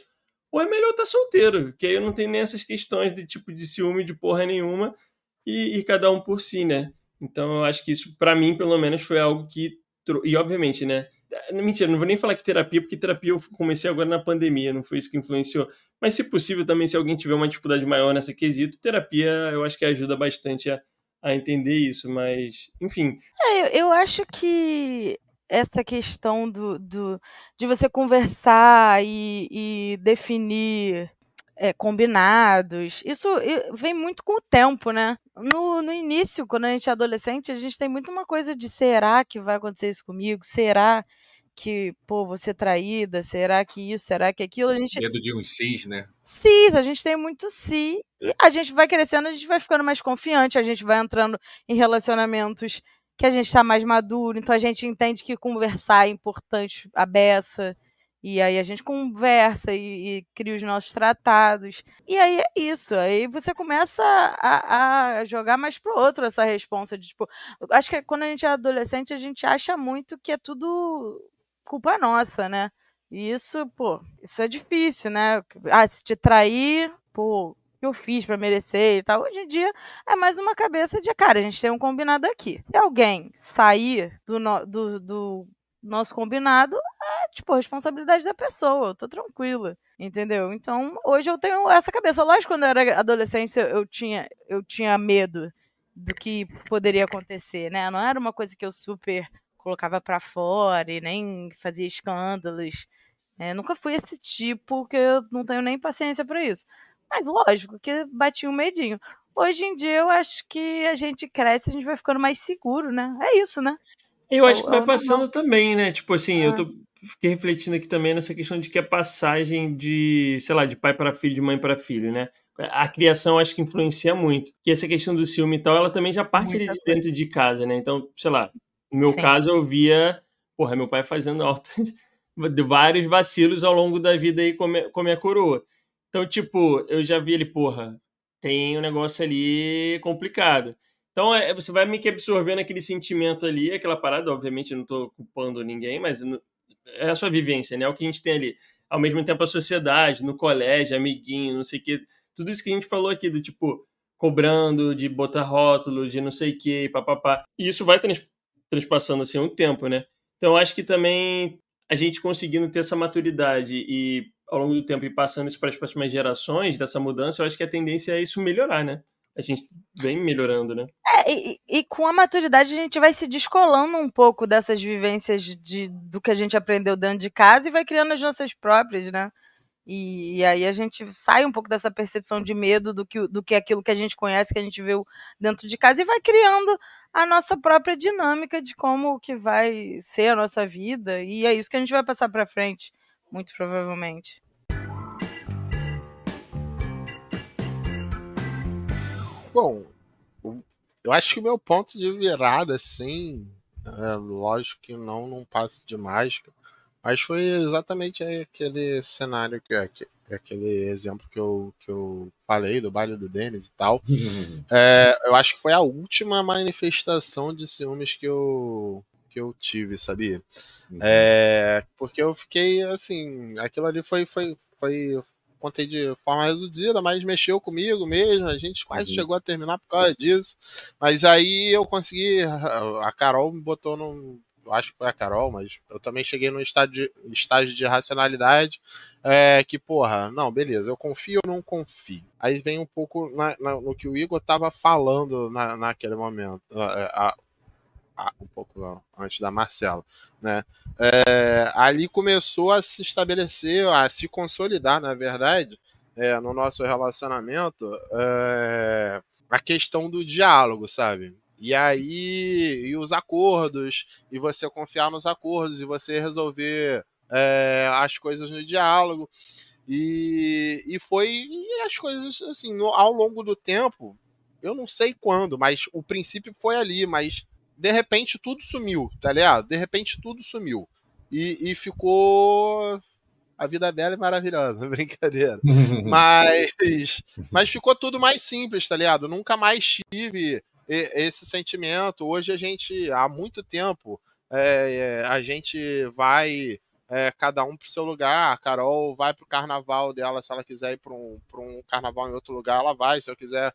ou é melhor estar tá solteiro, que aí eu não tenho nem essas questões de tipo de ciúme de porra nenhuma e, e cada um por si, né? Então eu acho que isso, para mim, pelo menos, foi algo que. E obviamente, né? Mentira, não vou nem falar que terapia, porque terapia eu comecei agora na pandemia, não foi isso que influenciou. Mas, se possível, também, se alguém tiver uma dificuldade maior nessa quesito, terapia eu acho que ajuda bastante a, a entender isso. Mas, enfim. É, eu, eu acho que essa questão do, do, de você conversar e, e definir é, combinados. Isso vem muito com o tempo, né? No, no início, quando a gente é adolescente, a gente tem muito uma coisa de será que vai acontecer isso comigo? Será que, pô, vou ser traída? Será que isso? Será que aquilo? A gente... Medo de uns cis, né? Cis, a gente tem muito si. E a gente vai crescendo, a gente vai ficando mais confiante, a gente vai entrando em relacionamentos que a gente está mais maduro, então a gente entende que conversar é importante a beça. E aí a gente conversa e, e, cria os nossos tratados. E aí é isso. Aí você começa a, a jogar mais pro outro essa responsa de tipo. Acho que quando a gente é adolescente, a gente acha muito que é tudo culpa nossa, né? E isso, pô, isso é difícil, né? Ah, se te trair, pô, que eu fiz para merecer e tal. Hoje em dia é mais uma cabeça de, cara, a gente tem um combinado aqui. Se alguém sair do, do, do nosso combinado, é, tipo, responsabilidade da pessoa, eu tô tranquila, entendeu? Então, hoje eu tenho essa cabeça. Lógico, quando eu era adolescente, eu, eu tinha, eu tinha medo do que poderia acontecer, né? Não era uma coisa que eu super colocava para fora e nem fazia escândalos. É, nunca fui esse tipo que eu não tenho nem paciência para isso. Mas lógico que batia um medinho. Hoje em dia eu acho que a gente cresce, a gente vai ficando mais seguro, né? É isso, né? Eu acho que vai passando também, né? Tipo assim, eu tô, fiquei refletindo aqui também nessa questão de que a passagem de, sei lá, de pai para filho, de mãe para filho, né? A criação acho que influencia muito. E essa questão do ciúme e tal, ela também já parte ali de dentro de casa, né? Então, sei lá, no meu Sim. caso eu via, porra, meu pai fazendo <laughs> altas, vários vacilos ao longo da vida aí com a, minha, com a minha coroa. Então, tipo, eu já vi ele, porra, tem um negócio ali complicado. Então é, você vai meio que absorvendo aquele sentimento ali, aquela parada, obviamente eu não estou culpando ninguém, mas é a sua vivência, né? É o que a gente tem ali. Ao mesmo tempo a sociedade, no colégio, amiguinho, não sei o quê. Tudo isso que a gente falou aqui, do tipo, cobrando, de botar rótulo, de não sei o quê, papapá. E isso vai trans, transpassando assim um tempo, né? Então acho que também a gente conseguindo ter essa maturidade e ao longo do tempo e passando isso para as próximas gerações, dessa mudança, eu acho que a tendência é isso melhorar, né? a gente vem melhorando, né? É, e, e, com a maturidade a gente vai se descolando um pouco dessas vivências de, do que a gente aprendeu dentro de casa e vai criando as nossas próprias, né? E, e, aí a gente sai um pouco dessa percepção de medo do que, do que aquilo que a gente conhece, que a gente viu dentro de casa, e vai criando a nossa própria dinâmica de como que vai ser a nossa vida. E é isso que a gente vai passar para frente, muito provavelmente. Bom, eu acho que o meu ponto de virada, assim, é, lógico que não num passo de mágica, mas foi exatamente aquele cenário que aquele exemplo que eu, que eu falei do baile do Denis e tal. <laughs> é, eu acho que foi a última manifestação de ciúmes que eu, que eu tive, sabia? Uhum. É, porque eu fiquei assim, aquilo ali foi, foi, foi, contei de forma reduzida, mas mexeu comigo mesmo. A gente quase uhum. chegou a terminar por causa disso. Mas aí eu consegui. A Carol me botou num. Acho que foi a Carol, mas eu também cheguei num estágio, estágio de racionalidade. É, que, porra, não, beleza, eu confio ou não confio? Aí vem um pouco na, na, no que o Igor tava falando na, naquele momento. A, a, um pouco antes da Marcela, né? É, ali começou a se estabelecer, a se consolidar, na verdade, é, no nosso relacionamento, é, a questão do diálogo, sabe? E aí, e os acordos, e você confiar nos acordos, e você resolver é, as coisas no diálogo. E, e foi e as coisas assim, no, ao longo do tempo, eu não sei quando, mas o princípio foi ali, mas de repente tudo sumiu, tá ligado? De repente tudo sumiu. E, e ficou a vida dela é maravilhosa, <laughs> brincadeira. mas, mas ficou tudo mais simples, tá ligado? Nunca mais tive esse sentimento. Hoje a gente, há muito tempo, é, a gente vai é, cada um pro seu lugar. A Carol vai pro carnaval dela, se ela quiser ir para um, um carnaval em outro lugar, ela vai. Se eu quiser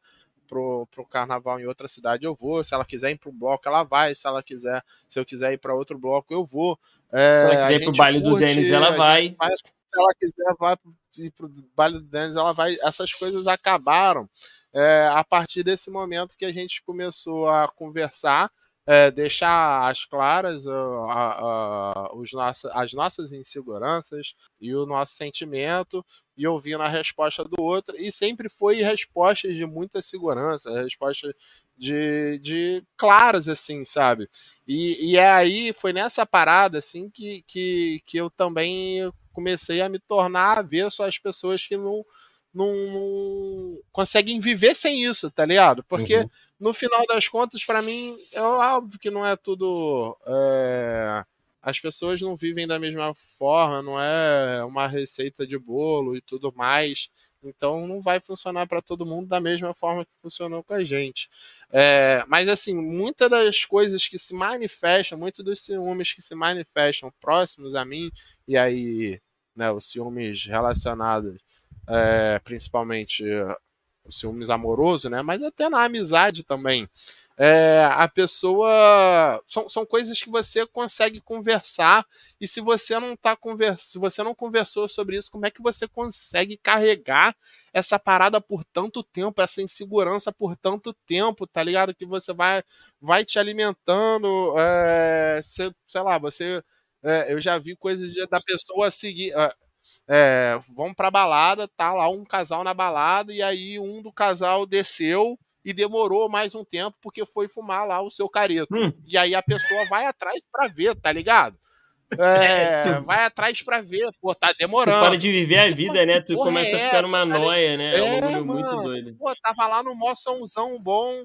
pro, pro carnaval em outra cidade, eu vou. Se ela quiser ir pro bloco, ela vai. Se ela quiser, se eu quiser ir para outro bloco, eu vou. É, se ela quiser ir pro baile curte, do Denis, ela vai. vai. Se ela quiser vai ir pro baile do Denis, ela vai. Essas coisas acabaram é, a partir desse momento que a gente começou a conversar é, deixar as claras uh, uh, uh, os nossa, as nossas inseguranças e o nosso sentimento e ouvindo a resposta do outro. E sempre foi respostas de muita segurança, respostas de, de claras, assim, sabe? E, e é aí, foi nessa parada, assim, que, que, que eu também comecei a me tornar a ver só as pessoas que não não, não, conseguem viver sem isso, tá ligado? Porque uhum. no final das contas, para mim, é óbvio que não é tudo. É... As pessoas não vivem da mesma forma, não é uma receita de bolo e tudo mais. Então não vai funcionar para todo mundo da mesma forma que funcionou com a gente. É... mas assim, muitas das coisas que se manifestam, muitos dos ciúmes que se manifestam próximos a mim, e aí, né, os ciúmes relacionados é, principalmente o ciúmes amoroso, né? Mas até na amizade também. É, a pessoa são, são coisas que você consegue conversar e se você não tá convers... se você não conversou sobre isso como é que você consegue carregar essa parada por tanto tempo essa insegurança por tanto tempo tá ligado que você vai vai te alimentando é, sei lá você é, eu já vi coisas da pessoa seguir é, é, vamos pra balada, tá lá um casal na balada, e aí um do casal desceu e demorou mais um tempo porque foi fumar lá o seu careto. Hum. E aí a pessoa vai atrás pra ver, tá ligado? É, <laughs> tu... Vai atrás pra ver, pô, tá demorando. Tu para de viver a vida, né? Tu começa é a ficar numa noia, né? É, um é, bagulho muito doido. Pô, tava lá no moçãozão bom,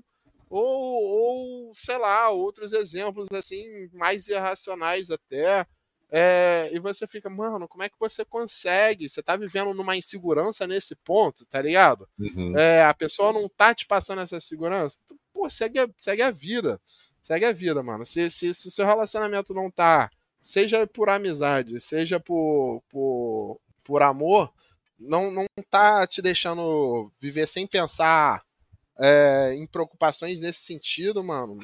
ou, ou, sei lá, outros exemplos assim, mais irracionais até. É, e você fica, mano, como é que você consegue? Você tá vivendo numa insegurança nesse ponto, tá ligado? Uhum. É, a pessoa não tá te passando essa segurança. Pô, segue a, segue a vida. Segue a vida, mano. Se, se, se o seu relacionamento não tá, seja por amizade, seja por, por, por amor, não, não tá te deixando viver sem pensar é, em preocupações nesse sentido, mano.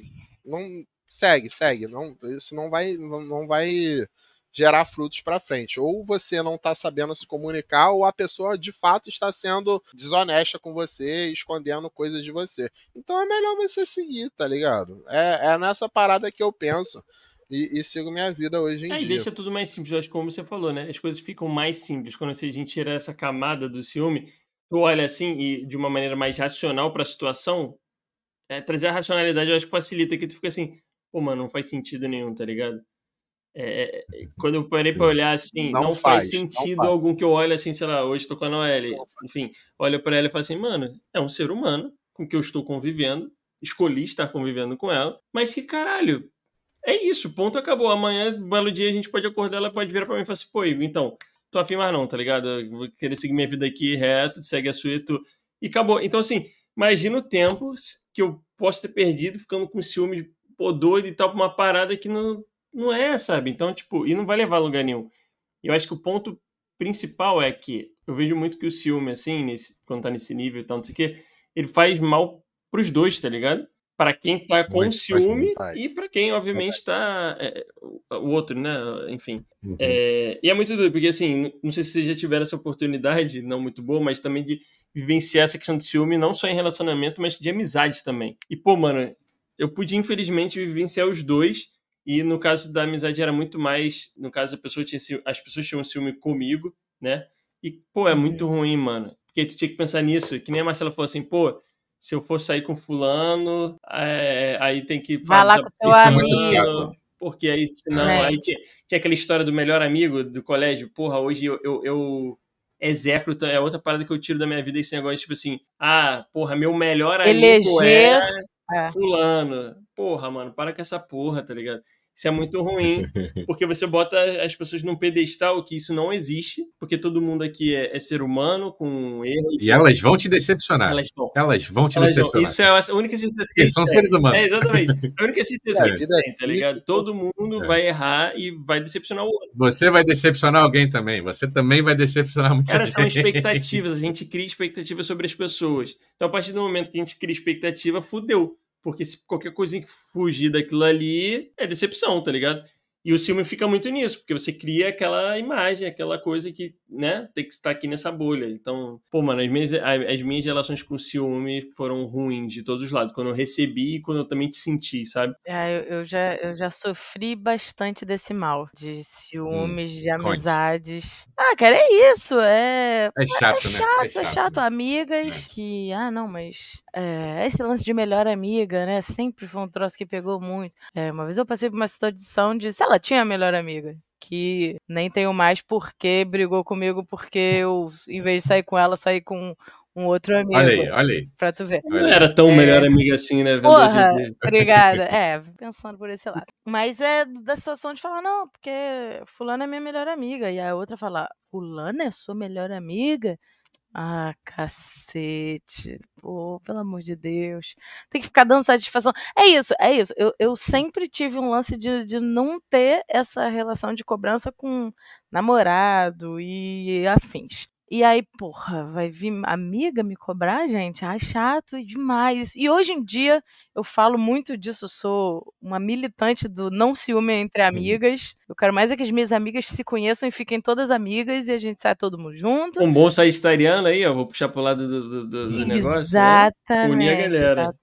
Não segue, segue. Não, isso não vai, não, não vai gerar frutos para frente. Ou você não está sabendo se comunicar, ou a pessoa de fato está sendo desonesta com você, escondendo coisas de você. Então é melhor você seguir, tá ligado? É, é nessa parada que eu penso. E, e sigo minha vida hoje em é, dia. E deixa tudo mais simples, eu acho como você falou, né? As coisas ficam mais simples quando a gente tira essa camada do ciúme. Tu olha assim e de uma maneira mais racional para a situação, é, trazer a racionalidade eu acho que facilita, que tu fica assim, pô, mano, não faz sentido nenhum, tá ligado? É, é, quando eu parei para olhar assim, não, não faz, faz, sentido não algum que eu olhe assim, sei lá, hoje estou com a Noelle, enfim, olho para ela e falo assim, mano, é um ser humano com que eu estou convivendo, escolhi estar convivendo com ela, mas que caralho, é isso, ponto, acabou. Amanhã, belo dia, a gente pode acordar, ela pode virar para mim e falar assim, pô, então, tô afim mais não, tá ligado? Eu vou querer seguir minha vida aqui reto, segue a sua e tu... E acabou. Então, assim, imagina o tempo que eu posso ter perdido ficando com ciúmes, pô, doido e tal, pra uma parada que não não é, sabe? Então, tipo, e não vai levar a lugar nenhum. Eu acho que o ponto principal é que eu vejo muito que o ciúme, assim, nesse, quando tá nesse nível e tal, não sei o quê, ele faz mal pros dois, tá ligado? Para quem tá com muito ciúme e para quem, obviamente, tá. É, o outro, né? Enfim. Uhum. É, e é muito doido, porque assim, não sei se vocês já tiveram essa oportunidade, não muito boa, mas também de vivenciar essa questão de ciúme, não só em relacionamento, mas de amizade também. E, pô, mano, eu pude, infelizmente, vivenciar os dois e no caso da amizade era muito mais. No caso, a pessoa tinha, as pessoas tinham ciúme comigo, né? E, pô, é muito uhum. ruim, mano. Porque tu tinha que pensar nisso. Que nem a Marcela falou assim, pô, se eu for sair com fulano, é, aí tem que Vai lá com teu é amigo. porque aí senão Gente. aí tinha, tinha aquela história do melhor amigo do colégio. Porra, hoje eu, eu, eu execro, é outra parada que eu tiro da minha vida esse negócio, tipo assim, ah, porra, meu melhor amigo Eleger, é é. fulano. Porra, mano, para com essa porra, tá ligado? Isso é muito ruim, <laughs> porque você bota as pessoas num pedestal que isso não existe, porque todo mundo aqui é, é ser humano, com erros. E elas vão te decepcionar. Elas vão. Elas vão te Elas vão. decepcionar. Isso é a única certeza que são tem. seres humanos. É, exatamente. A única certeza É, que tem, tá ligado? Todo mundo É. vai errar e vai decepcionar o outro. Você vai decepcionar alguém também. Você também vai decepcionar muita Cara, são gente. expectativas. <laughs> A gente cria expectativas sobre as pessoas. Então, a partir do momento que a gente cria expectativa, fudeu. Porque se qualquer coisinha que fugir daquilo ali é decepção, tá ligado? E o ciúme fica muito nisso, porque você cria aquela imagem, aquela coisa que, né, tem que estar aqui nessa bolha. Então, pô, mano, as minhas, a- as minhas relações com o ciúme foram ruins de todos os lados. Quando eu recebi e quando eu também te senti, sabe? É, eu, eu já, eu já sofri bastante desse mal, de ciúmes, de conte. amizades. Ah, cara, é isso. É, É chato, é né? chato, é chato. Amigas que, ah, não, mas é, esse lance de melhor amiga, né? Sempre foi um troço que pegou muito. É, uma vez eu passei por uma situação de, se ela tinha melhor amiga. Que nem tenho mais porque brigou comigo, porque eu, em vez de sair com ela, saí com um outro amigo. Olha aí, olha aí. Pra tu ver. Não era tão É. melhor amiga assim, né? Vendo Porra, obrigada. <laughs> É, pensando por esse lado. Mas é da situação de falar, não, porque fulano é minha melhor amiga. E a outra fala, fulano é sua melhor amiga? Ah, cacete. Pô, pelo amor de Deus. Tem que ficar dando satisfação. É isso, é isso. Eu, eu sempre tive um lance de, de não ter essa relação de cobrança com namorado e afins. E aí, porra, vai vir amiga me cobrar, gente? Ah, chato e demais. E hoje em dia eu falo muito disso, eu sou uma militante do não ciúme entre amigas. Eu quero mais é que as minhas amigas se conheçam e fiquem todas amigas e a gente sai todo mundo junto. Um bom sagitariano aí, ó. Vou puxar pro lado do, do, do- negócio. né? Exatamente. Unir a galera.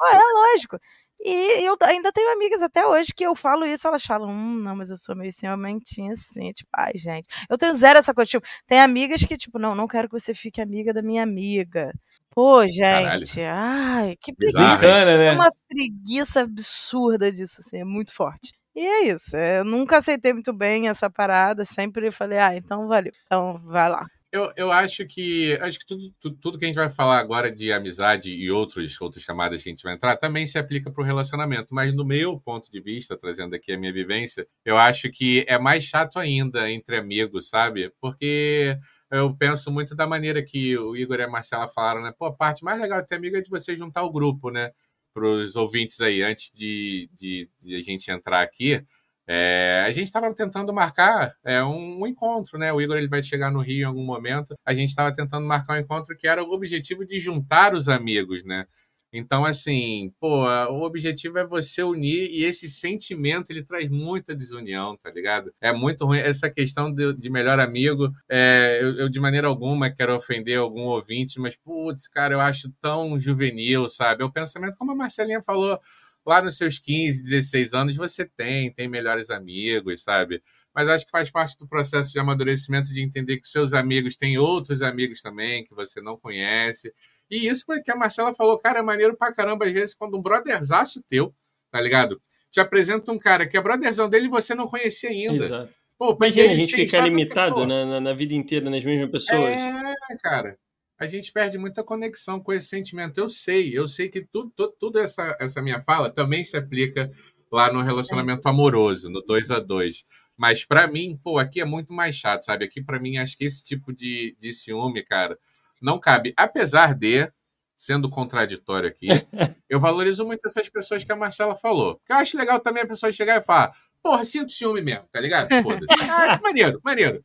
Ah, é lógico. E eu ainda tenho amigas até hoje que eu falo isso, elas falam, hum, não, mas eu sou meio ciumentinha assim, tipo, ai, gente. Eu tenho zero essa coisa, tipo, tem amigas que, tipo, não, não quero que você fique amiga da minha amiga. Pô, Caralho. gente, ai, que preguiça. Bacana, É né? uma preguiça absurda disso, assim, é muito forte. E é isso, é, eu nunca aceitei muito bem essa parada, sempre falei, ah, então valeu, então vai lá. Eu, eu acho que acho que tudo, tudo, tudo que a gente vai falar agora de amizade e outros, outras camadas que a gente vai entrar também se aplica para o relacionamento. Mas no meu ponto de vista, trazendo aqui a minha vivência, eu acho que é mais chato ainda entre amigos, sabe? Porque eu penso muito da maneira que o Igor e a Marcela falaram, né? Pô, a parte mais legal de ter amigo é de você juntar o grupo, né? Para os ouvintes aí, antes de, de, de a gente entrar aqui. É, a gente estava tentando marcar é, um, um encontro, né? O Igor ele vai chegar no Rio em algum momento. A gente estava tentando marcar um encontro que era o objetivo de juntar os amigos, né? Então, assim, pô, o objetivo é você unir e esse sentimento ele traz muita desunião, tá ligado? É muito ruim essa questão de, de melhor amigo. é, eu, eu, de maneira alguma, quero ofender algum ouvinte, mas, putz, cara, eu acho tão juvenil, sabe? É o pensamento, como a Marcelinha falou, lá nos seus 15, 16 anos, você tem, tem melhores amigos, sabe? Mas acho que faz parte do processo de amadurecimento de entender que seus amigos têm outros amigos também que você não conhece. E isso que a Marcela falou, cara, é maneiro pra caramba, às vezes, quando um brotherzaço teu, tá ligado? Te apresenta um cara que é brotherzão dele e você não conhecia ainda. Exato. Pô, Imagina a gente ficar sabe, limitado na, na vida inteira nas mesmas pessoas. É, cara. A gente perde muita conexão com esse sentimento. Eu sei, eu sei que tudo, tudo, tudo essa, essa minha fala também se aplica lá no relacionamento amoroso, no 2 a 2 Mas pra mim, pô, aqui é muito mais chato, sabe? Aqui pra mim, acho que esse tipo de, de ciúme, cara, não cabe. Apesar de, sendo contraditório aqui, <laughs> eu valorizo muito essas pessoas que a Marcela falou. Porque eu acho legal também a pessoa chegar e falar, porra, sinto ciúme mesmo, tá ligado? Foda-se. <laughs> Ah, que maneiro, maneiro.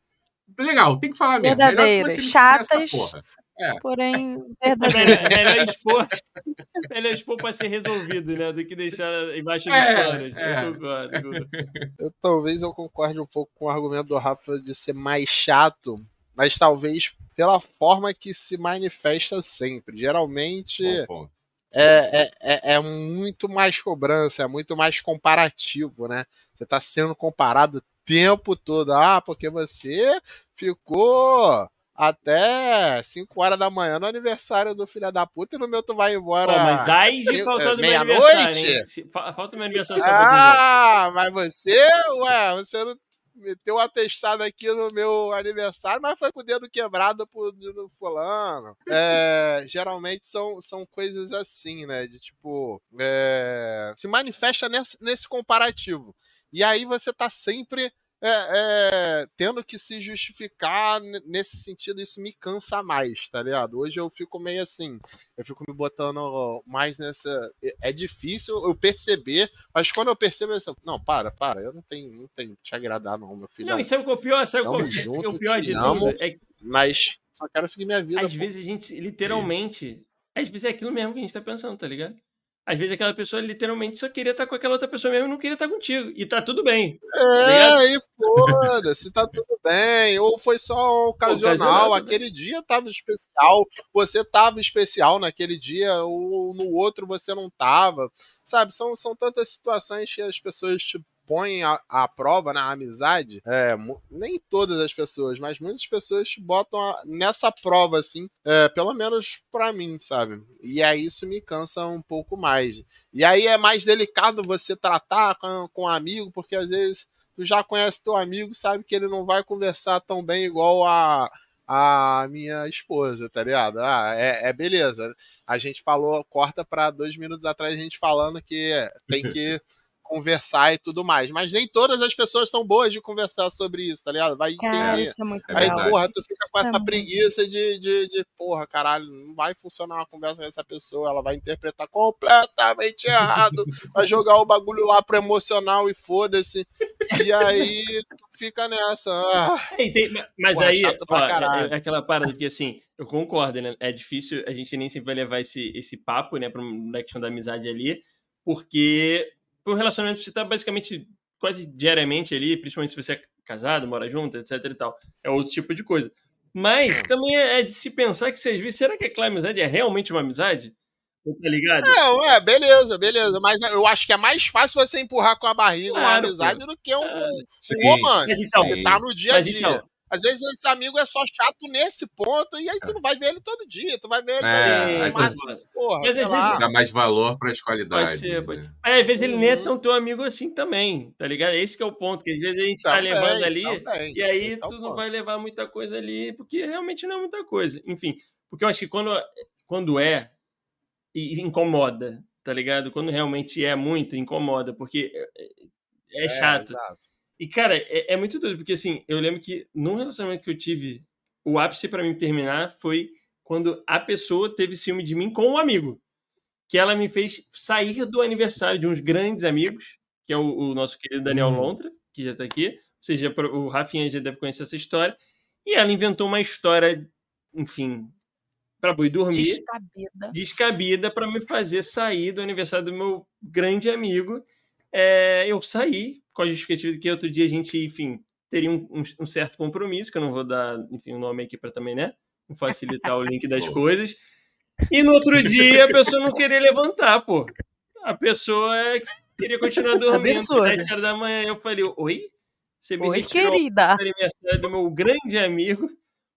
Legal, tem que falar mesmo. Me chatas. porra. É. Porém, É verdadeiro. melhor, é expor, melhor expor pra ser resolvido, né? Do que deixar embaixo dos É, panos. é. Eu concordo. eu talvez eu concorde um pouco com o argumento do Rafa de ser mais chato, mas talvez pela forma que se manifesta sempre. Geralmente Bom ponto. é, é, é, é muito mais cobrança, é muito mais comparativo, né? Você está sendo comparado o tempo todo. Ah, porque você ficou até 5 horas da manhã no aniversário do filho da puta e no meu tu vai embora. Pô, mas aí de cinco- faltar do meu aniversário? Se- Falta o meu aniversário. Ah, mas você, ué, você não meteu um atestado aqui no meu aniversário, mas foi com o dedo quebrado pro no fulano. É, <laughs> geralmente são, são coisas assim, né? De tipo, é, se manifesta nesse, nesse comparativo. E aí você tá sempre é, é, tendo que se justificar nesse sentido, isso me cansa mais, tá ligado? Hoje eu fico meio assim, eu fico me botando mais nessa. é- É difícil eu perceber, mas quando eu percebo, eu penso, não, para, para, eu não tenho, não tenho que te agradar, não, meu filho. Não, e sabe qual é o pior? Sabe Tamo qual junto, o pior de amo. tudo? É que Mas só quero seguir minha vida. às pô. vezes a gente, literalmente, às vezes é aquilo mesmo que a gente tá pensando, tá ligado? Às vezes aquela pessoa literalmente só queria estar com aquela outra pessoa mesmo e não queria estar contigo. E tá tudo bem. ligado? É, e foda-se, tá tudo bem. Ou foi só ocasional, Ocasional, aquele dia tava especial, você tava especial naquele dia, ou no outro você não tava. Sabe, são, são tantas situações que as pessoas te põem à, prova na amizade. É, nem todas as pessoas, mas muitas pessoas te botam a- nessa prova, assim, é, pelo menos pra mim, sabe? E aí isso me cansa um pouco mais. E aí é mais delicado você tratar com, com um amigo, porque às vezes tu já conhece teu amigo, sabe que ele não vai conversar tão bem igual a, a minha esposa, tá ligado? Ah, é, é beleza. A gente falou, corta pra dois minutos atrás a gente falando que tem que <laughs> conversar e tudo mais. Mas nem todas as pessoas são boas de conversar sobre isso, tá ligado? Vai Cara, entender. isso é muito É Aí, legal. porra, tu fica com essa muito. preguiça de, de, de, porra, caralho, não vai funcionar uma conversa com essa pessoa, ela vai interpretar completamente errado, <laughs> vai jogar o bagulho lá pro emocional e foda-se. E aí tu fica nessa. ah, É, tem- mas Porra, aí, chato pra ó, é- é, aquela parada que, assim, eu concordo, né? É difícil, a gente nem sempre vai levar esse, esse papo, né, pra uma questão da amizade ali, porque o relacionamento você tá basicamente quase diariamente ali, principalmente se você é casado, mora junto, etc e tal. É outro tipo de coisa. Mas também é é de se pensar que, às vezes, será que aquela amizade é realmente uma amizade? Tá ligado? Não, é, beleza, beleza. Mas eu acho que é mais fácil você empurrar com a barriga uma Claro, amizade do que um, Ah, um Sim, romance. Mas então, Porque tá no dia a dia. então, Às vezes esse amigo é só chato nesse ponto, e aí tu não vai ver ele todo dia. Tu vai ver ele É, aí dia. tu- Mas, porra, Mas às lá. vezes- Dá mais valor para as qualidades. Pode ser, pode. né? Aí, às vezes ele nem é Uhum. tão teu amigo assim também, tá ligado? Esse que é o ponto, que às vezes a gente tá Também, levando ali, também. e aí Esse é o tu não ponto. vai levar muita coisa ali, porque realmente não é muita coisa. Enfim, porque eu acho que quando, quando é, e incomoda, tá ligado? Quando realmente é muito, incomoda, porque é, é chato. exato. E, cara, é, é muito doido, porque assim, eu lembro que num relacionamento que eu tive, o ápice pra mim terminar foi quando a pessoa teve ciúme de mim com um amigo. Que ela me fez sair do aniversário de uns grandes amigos, que é o, o nosso querido Daniel Hum. Lontra, que já tá aqui. Ou seja, o Rafinha já deve conhecer essa história. E ela inventou uma história, enfim, pra boi dormir Descabida. descabida para me fazer sair do aniversário do meu grande amigo. É, eu saí com a justificativa de que outro dia a gente, enfim, teria um, um- um certo compromisso, que eu não vou dar, enfim, o nome aqui para também, né? Não facilitar o link das <laughs> coisas. E no outro dia a pessoa não queria levantar, pô. A pessoa queria continuar <laughs> dormindo, Absurdo. sete horas da manhã. Eu falei, oi? Você me Oi, querida. do aniversário do meu grande amigo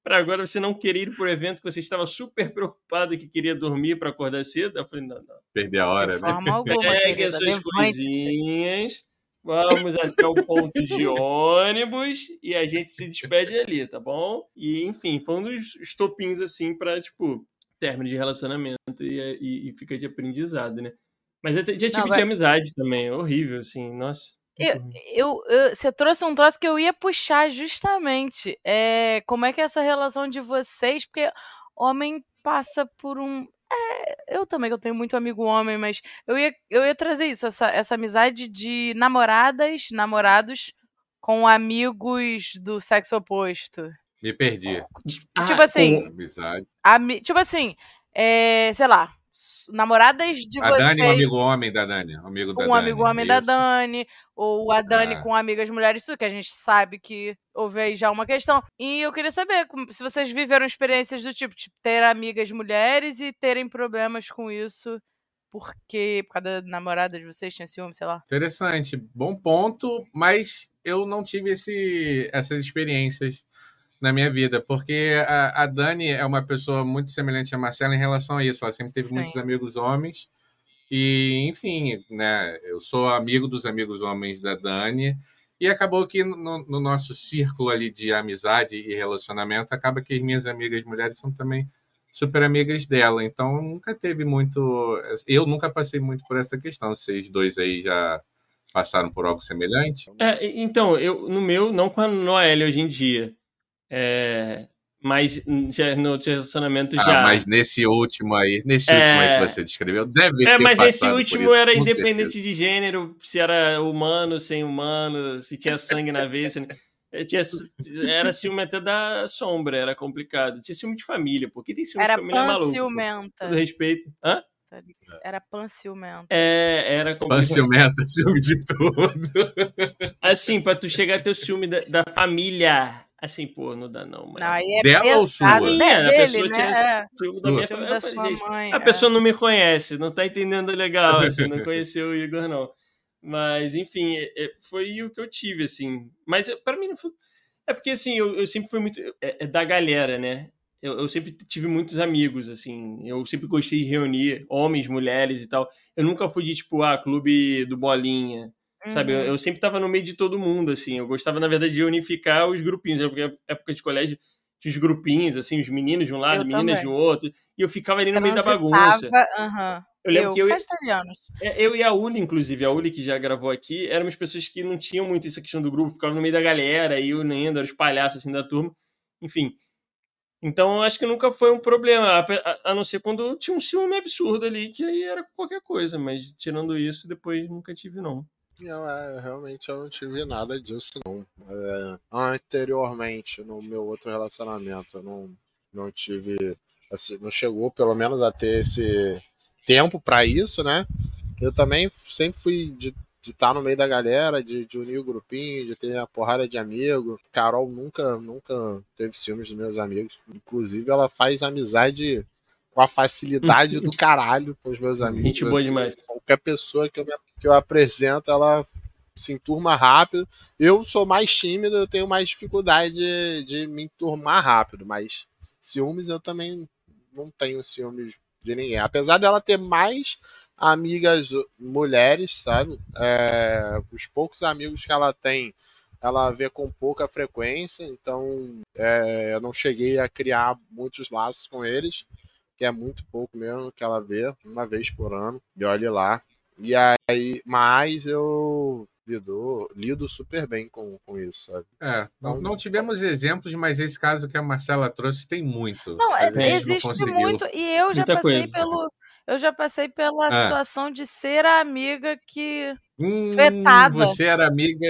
para agora você não querer ir pro evento que você estava super preocupado que queria dormir para acordar cedo. Eu falei, não, não. Perder a hora, De né? <laughs> alguma, Pegue querida. as suas Levante-se. coisinhas, vamos até o ponto de ônibus e a gente se despede ali, tá bom? E, enfim, foi um dos estopins, assim, pra, tipo, término de relacionamento e, e, e fica de aprendizado, né? Mas já tive Não, de amizade também, horrível, assim, nossa. ruim. Eu, eu- você trouxe um troço que eu ia puxar justamente. É, como é que é essa relação de vocês? Porque homem passa por um. É, eu também, que eu tenho muito amigo homem, mas eu ia, eu ia trazer isso, essa, essa amizade de namoradas, namorados com amigos do sexo oposto. Me perdi. Ah, tipo assim, com- Amizade. ami- tipo assim, é, sei lá, namoradas de A vocês. Dani, um amigo homem da Dani. Amigo da um Dani. amigo homem da isso. Dani, ou a Dani Ah. com amigas mulheres, isso que a gente sabe que houve aí já uma questão. E eu queria saber se vocês viveram experiências do tipo, tipo, ter amigas mulheres e terem problemas com isso, porque por causa da namorada de vocês tinha ciúme, sei lá. Interessante. Bom ponto, mas eu não tive esse, essas experiências. Na minha vida, porque a, a, Dani é uma pessoa muito semelhante a Marcela em relação a isso. Ela sempre teve Sim. muitos amigos homens. E, enfim, né, eu sou amigo dos amigos homens da Dani. E acabou que no, no, nosso círculo ali de amizade e relacionamento, acaba que as minhas amigas mulheres são também super amigas dela. Então nunca teve muito. Eu nunca passei muito por essa questão. Vocês dois aí já passaram por algo semelhante? É, então, eu no meu, não com a Noelle hoje em dia. É, mas já, no relacionamento ah, já. Mas nesse último aí, nesse é... último aí que você descreveu, deve é, ter É, mas esse último isso, era independente certeza. de gênero, se era humano, sem humano, se tinha sangue na veia. Se... É, tinha, era ciúme até da sombra, era complicado. Tinha ciúme de família, porque tem ciúme era de família maluco. ciumenta. Todo respeito. Hã? Era panciumenta. É, era complicado. Panciumenta, ciúme de tudo. Assim, pra tu chegar a ter o ciúme da, da família Assim, pô, não dá não, mano. Não, é Dela ou sua? Minha, dele, a pessoa né? tinha ciúme da minha da sua gente, mãe, A é. pessoa não me conhece, não tá entendendo legal, assim, não <laughs> conheceu o Igor, não. Mas, enfim, é, é, foi o que eu tive, assim. Mas para mim não foi. É porque, assim, eu, eu sempre fui muito. É, é da galera, né? Eu, eu, sempre tive muitos amigos, assim. Eu sempre gostei de reunir homens, mulheres e tal. Eu nunca fui de, tipo, ah, clube do Bolinha. Sabe, eu, uhum. eu, sempre tava no meio de todo mundo, assim. Eu gostava, na verdade, de unificar os grupinhos. Né? Porque época de colégio tinha os grupinhos, assim, os meninos de um lado, eu meninas de outro. E eu ficava ali no meio da bagunça. Uhum. Eu lembro eu, que eu, é, eu e a Uli, inclusive, a Uli que já gravou aqui, éramos pessoas que não tinham muito essa questão do grupo, ficavam no meio da galera, e o Nendo, era os palhaços assim da turma. Enfim. Então, acho que nunca foi um problema, a, não ser quando tinha um ciúme absurdo ali, que aí era qualquer coisa, mas tirando isso, depois nunca tive, não. Não, é, realmente eu não tive nada disso, não. É, anteriormente, no meu outro relacionamento, eu não, não tive. Assim, não chegou, pelo menos, a ter esse tempo para isso, né? Eu também sempre fui de estar tá no meio da galera, de, de, unir o grupinho, de ter a porrada de amigo. Carol nunca, nunca teve ciúmes dos meus amigos. Inclusive, ela faz amizade com a facilidade do <laughs> caralho com os meus amigos. Gente boa assim, demais. Qualquer pessoa que eu, me, que eu apresento, ela se enturma rápido. Eu sou mais tímido, eu tenho mais dificuldade de, de me enturmar rápido, mas ciúmes eu também não tenho ciúmes de ninguém. Apesar dela ter mais amigas mulheres, sabe? É, os poucos amigos que ela tem, ela vê com pouca frequência, então é, eu não cheguei a criar muitos laços com eles que é muito pouco mesmo que ela vê, uma vez por ano, e olhe lá. E aí, mas eu lido, lido super bem com, com isso, sabe? É, não, então, não tivemos exemplos, mas esse caso que a Marcela trouxe tem muito. Não, existe não muito, e eu já Muita passei coisa. pelo. Eu já passei pela ah. situação de ser a amiga que. Hum, vetada. Você era amiga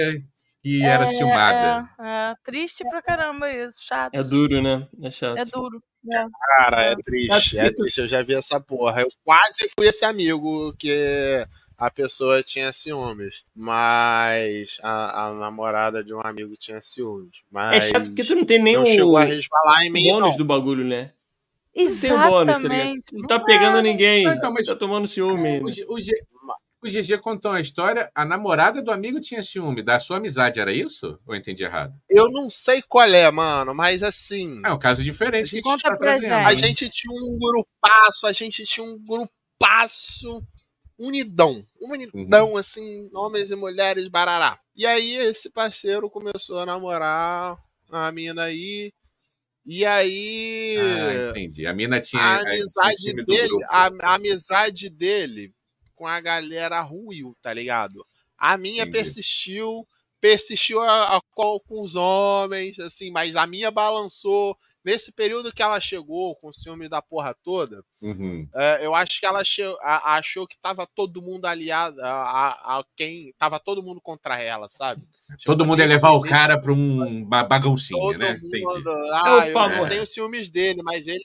que é, era ciumada. É, é, triste pra caramba isso, chato. É duro, né? É chato. É duro. Cara, é triste, é triste. Eu já vi essa porra. Eu quase fui esse amigo que a pessoa tinha ciúmes, mas a, a namorada de um amigo tinha ciúmes. Mas é chato porque tu não tem nem não o, chegou a resvalar em mim, bônus não. do bagulho, né? Exatamente. Não tem o bônus, tá ligado? Não tá pegando ninguém, então, mas... tá tomando ciúme. O, o, o GG contou uma história, a namorada do amigo tinha ciúme da sua amizade, era isso? Ou eu entendi errado? Eu não sei qual é, mano, mas assim. É um caso diferente. A gente, conta tá pra gente. a gente tinha um grupaço, a gente tinha um grupaço unidão. Unidão, uhum. assim, homens e mulheres, barará. E aí esse parceiro começou a namorar a mina aí. E aí. Ah, entendi. A mina tinha. A amizade dele. A, a amizade dele com a galera ruiu, tá ligado? A minha Entendi. persistiu, persistiu a, a, com os homens, assim, mas a minha balançou. Nesse período que ela chegou com o ciúme da porra toda, uhum. é, eu acho que ela achou, a, achou que tava todo mundo aliado a, a, quem. Tava todo mundo contra ela, sabe? Tipo, todo mundo ia levar o cara pra um baguncinho, né? Mundo, ah, eu, eu tenho ciúmes dele, mas ele,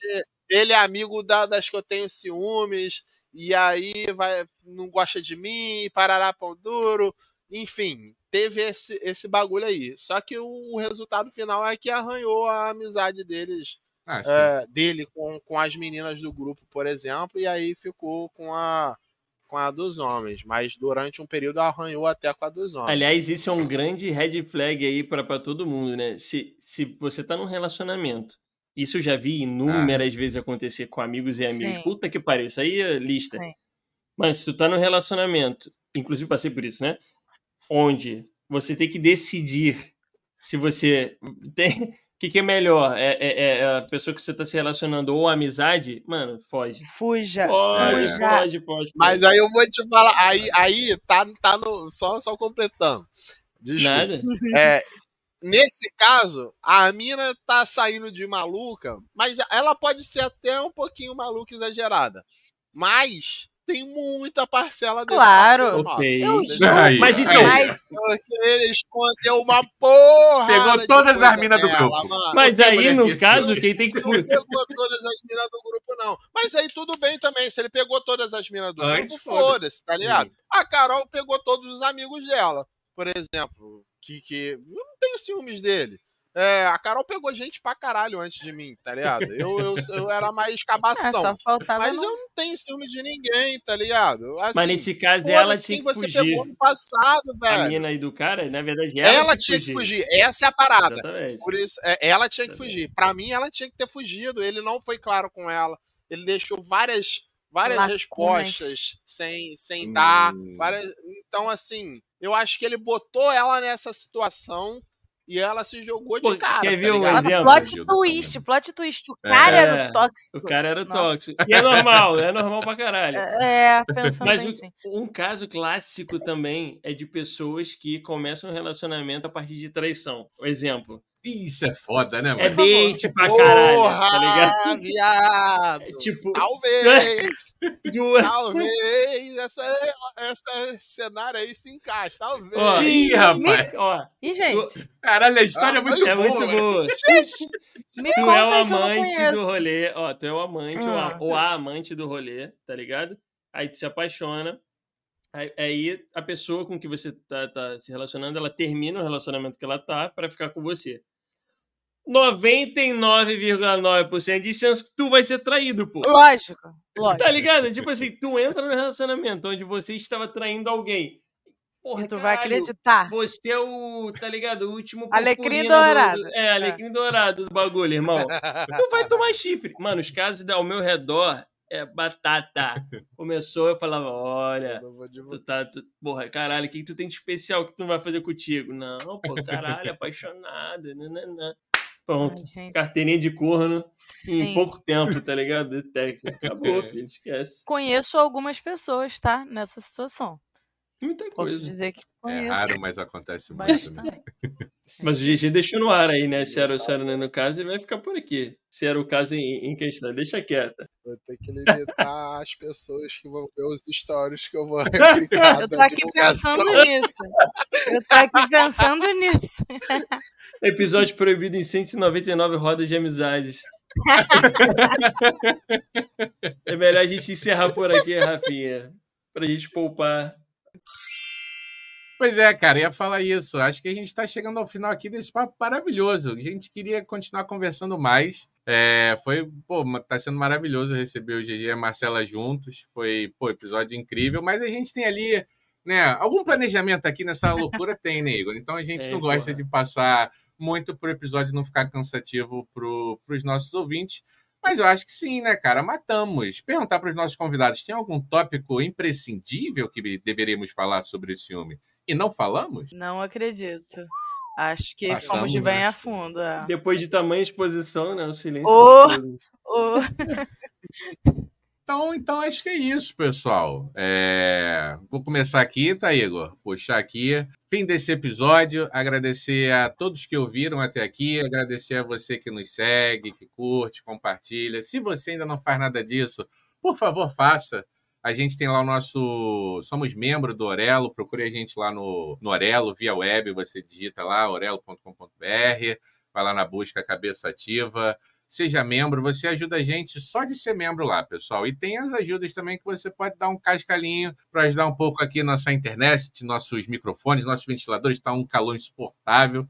ele é amigo da, das que eu tenho ciúmes e aí vai, não gosta de mim, parará pão duro, enfim, teve esse, esse bagulho aí. Só que o, resultado final é que arranhou a amizade deles, ah, é, dele com, com as meninas do grupo, por exemplo, e aí ficou com a com a dos homens, mas durante um período arranhou até com a dos homens. Aliás, isso é um grande red flag aí para todo mundo, né? Se, se você tá num relacionamento, isso eu já vi inúmeras ah. vezes acontecer com amigos e amigos. Sim. Puta que pariu, isso aí é lista. Sim. Mas se tu tá num relacionamento, inclusive passei por isso, né? Onde você tem que decidir se você <laughs> tem que, que é melhor? É, é, é, a pessoa que você está se relacionando ou amizade? Mano, foge. Fuja. Foge, Fuja. foge, foge, Mas aí eu vou te falar, aí, aí tá, tá no. Só, só completando. Desculpa. Nada. É, nesse caso, a mina tá saindo de maluca, mas ela pode ser até um pouquinho maluca exagerada. Mas tem muita parcela desse claro. Okay. mas então. Mas... Ele escondeu uma porra. Pegou todas as minas do grupo. Mano. Mas aí, no caso, quem tem que fugir. Não pegou todas as minas do grupo, não. Mas aí tudo bem também. Se ele pegou todas as minas do Antes, grupo, foda-se, tá ligado? Sim. A Carol pegou todos os amigos dela, por exemplo. Que, que... Eu não tenho ciúmes dele. É, a Carol pegou gente pra caralho antes de mim, tá ligado? Eu, eu, eu era mais <laughs> cabação. É, mas não... eu não tenho ciúme de ninguém, tá ligado? Assim, mas nesse caso ela tinha que você fugir. pegou no passado, velho. A mina aí do cara, na verdade, ela, ela tinha, que fugir. Essa é a parada. Exatamente. Por isso, é, ela tinha que fugir. Pra mim, ela tinha que ter fugido. Ele não foi claro com ela. Ele deixou várias, várias respostas sem, sem hum. dar. Várias... Então, assim, eu acho que ele botou ela nessa situação e ela se jogou de Pô, cara. Quer tá ver um exemplo? Plot twist, plot twist. O cara é, era o tóxico. O cara era Nossa. tóxico. E é normal, é normal pra caralho. É, pensando Mas um, um, caso clássico também é de pessoas que começam um relacionamento a partir de traição. O exemplo. Isso é foda, né, mano? É bait pra caralho, Porra, tá ligado? viado! <laughs> É, tipo... Talvez! <laughs> talvez essa, essa cenário aí se encaixe, talvez. Ó, ih, rapaz! Ó, e, gente? Caralho, a história ah, é muito é boa. Muito boa. <laughs> Me tu é o amante do rolê, ó, tu é o amante hum. ou a amante do rolê, tá ligado? Aí tu se apaixona, Aí a pessoa com que você tá, tá, se relacionando, ela termina o relacionamento que ela tá para ficar com você. 99,9% de chance que tu vai ser traído, pô. Lógico, lógico. Tá ligado? Tipo assim, tu entra no relacionamento onde você estava traindo alguém. Porra, e tu caralho, vai acreditar. Você é o, tá ligado? O último Alecrim dourado. Do, é, alecrim é. dourado do bagulho, irmão. <laughs> tu vai tomar chifre. Mano, os casos ao meu redor é batata. Começou, eu falava, olha, tu tá, tu, porra, caralho, o que, que tu tem de especial que tu não vai fazer contigo? Não, pô, caralho, <laughs> apaixonado, nananã. Pronto. Ai, Carteirinha de corno Sim. em pouco tempo, tá ligado? <laughs> De Texas. Acabou, é. filho. Esquece. Conheço algumas pessoas, tá? Nessa situação. Muita coisa. Posso dizer que é conheço. É raro, mas acontece muito. Né? <laughs> Mas o GG deixou no ar aí, né? Se era, se era no caso, ele vai ficar por aqui. Se era o caso em, em questão. Deixa quieta. Vou ter que limitar as pessoas que vão ver os stories que eu vou <laughs> replicar. eu tô aqui pensando nisso. Eu tô aqui pensando nisso. Episódio proibido em 199 rodas de amizades. <laughs> é melhor a gente encerrar por aqui, Rafinha. Pra gente poupar Pois é, cara, ia falar isso. Acho que a gente está chegando ao final aqui desse papo maravilhoso. A gente queria continuar conversando mais. É, foi, pô, tá sendo maravilhoso receber o GG e a Marcela juntos. Foi, pô, episódio incrível. Mas a gente tem ali, né, algum planejamento aqui nessa <laughs> loucura tem, né, Igor? Então a gente é, não gosta porra. de passar muito pro episódio não ficar cansativo pro, pros nossos ouvintes. Mas eu acho que sim, né, cara? Matamos. Perguntar para os nossos convidados: tem algum tópico imprescindível que deveríamos falar sobre esse filme? E não falamos? Não acredito. Acho que Passamos, fomos de bem né? a fundo. É. Depois de tamanha exposição, né? O silêncio. Oh, oh. então, então, acho que é isso, pessoal. É... Vou começar aqui, tá, Igor? Puxar aqui. Fim desse episódio. Agradecer a todos que ouviram até aqui. Agradecer a você que nos segue, que curte, compartilha. Se você ainda não faz nada disso, por favor, faça. A gente tem lá o nosso. Somos membro do Orelo. Procure a gente lá no, no Orelo, via web. Você digita lá, orelo.com.br. Vai lá na busca Cabeça Ativa. Seja membro. Você ajuda a gente só de ser membro lá, pessoal. E tem as ajudas também que você pode dar um cascalhinho para ajudar um pouco aqui nossa internet, nossos microfones, nossos ventiladores. Está um calor insuportável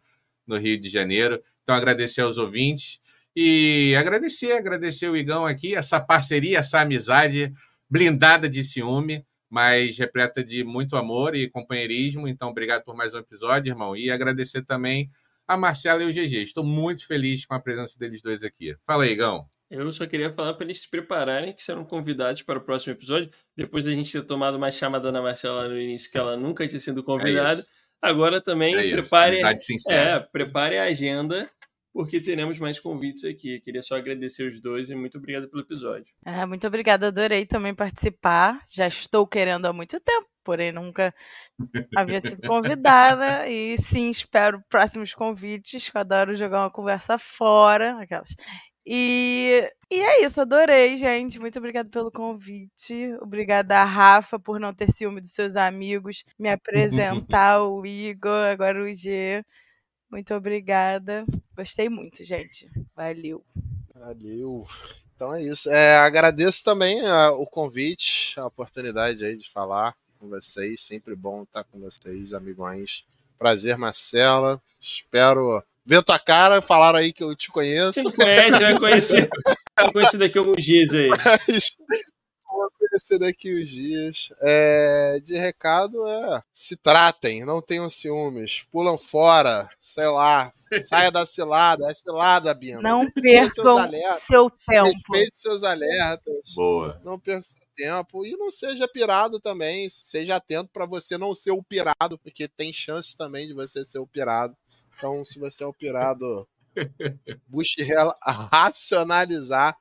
no Rio de Janeiro. Então, agradecer aos ouvintes. E agradecer, agradecer o Igão aqui, essa parceria, essa amizade blindada de ciúme, mas repleta de muito amor e companheirismo. Então, obrigado por mais um episódio, irmão. E agradecer também a Marcela e o GG. Estou muito feliz com a presença deles dois aqui. Fala aí, Gão. Eu só queria falar para eles se prepararem, que serão convidados para o próximo episódio. Depois da gente ter tomado uma chamada da Marcela no início, que ela nunca tinha sido convidada. É Agora também é prepare, é, prepare a agenda, porque teremos mais convites aqui. Queria só agradecer os dois e muito obrigado pelo episódio. É, muito obrigada, adorei também participar. Já estou querendo há muito tempo, porém nunca <laughs> havia sido convidada. E sim, espero próximos convites. Eu adoro jogar uma conversa fora. Aquelas. E, e é isso, adorei, gente. Muito obrigada pelo convite. Obrigada Rafa por não ter ciúme dos seus amigos, me <laughs> apresentar o Igor, agora o G. Muito obrigada. Gostei muito, gente. Valeu. Valeu. Então é isso. É, agradeço também a, o convite, a oportunidade aí de falar com vocês. Sempre bom estar com vocês, amigões. Prazer, Marcela. Espero ver tua cara, falaram aí que eu te conheço. Você conhece, vai <laughs> conhecer. Vai conhecer daqui a alguns dias aí. Vou conhecer daqui uns dias. É, de recado é: se tratem, não tenham ciúmes, pulam fora, sei lá, <laughs> saia da cilada, é cilada, Bina. Não percam seu tempo. Respeite seus alertas. Boa. Não percam seu tempo e não seja pirado também. Seja atento para você não ser o pirado, porque tem chances também de você ser o pirado. Então, se você é operado, <laughs> busque racionalizar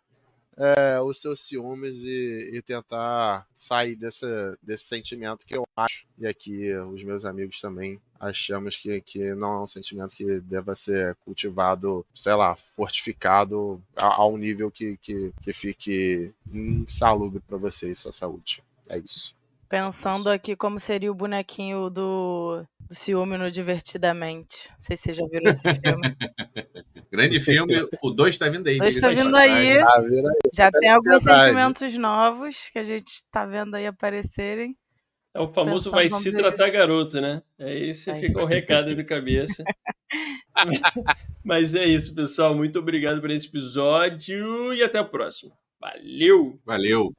é, os seus ciúmes e, e, tentar sair desse, desse sentimento que eu acho, e aqui os meus amigos também achamos que, que não é um sentimento que deva ser cultivado, sei lá, fortificado a, um nível que, que, que fique insalubre para você e sua saúde. É isso. Pensando aqui como seria o bonequinho do, do ciúme no Divertidamente. Não sei se vocês já viram esse filme. <laughs> Grande filme. O 2 está vindo aí. 2 está vindo aí. Ah, aí. Já é tem alguns sentimentos novos que a gente está vendo aí aparecerem. É o famoso vai se tratar garoto, né? Aí você fica o recado aí do cabeça. <laughs> <laughs> Mas é isso, pessoal. Muito obrigado por esse episódio e até a próxima. Valeu! Valeu!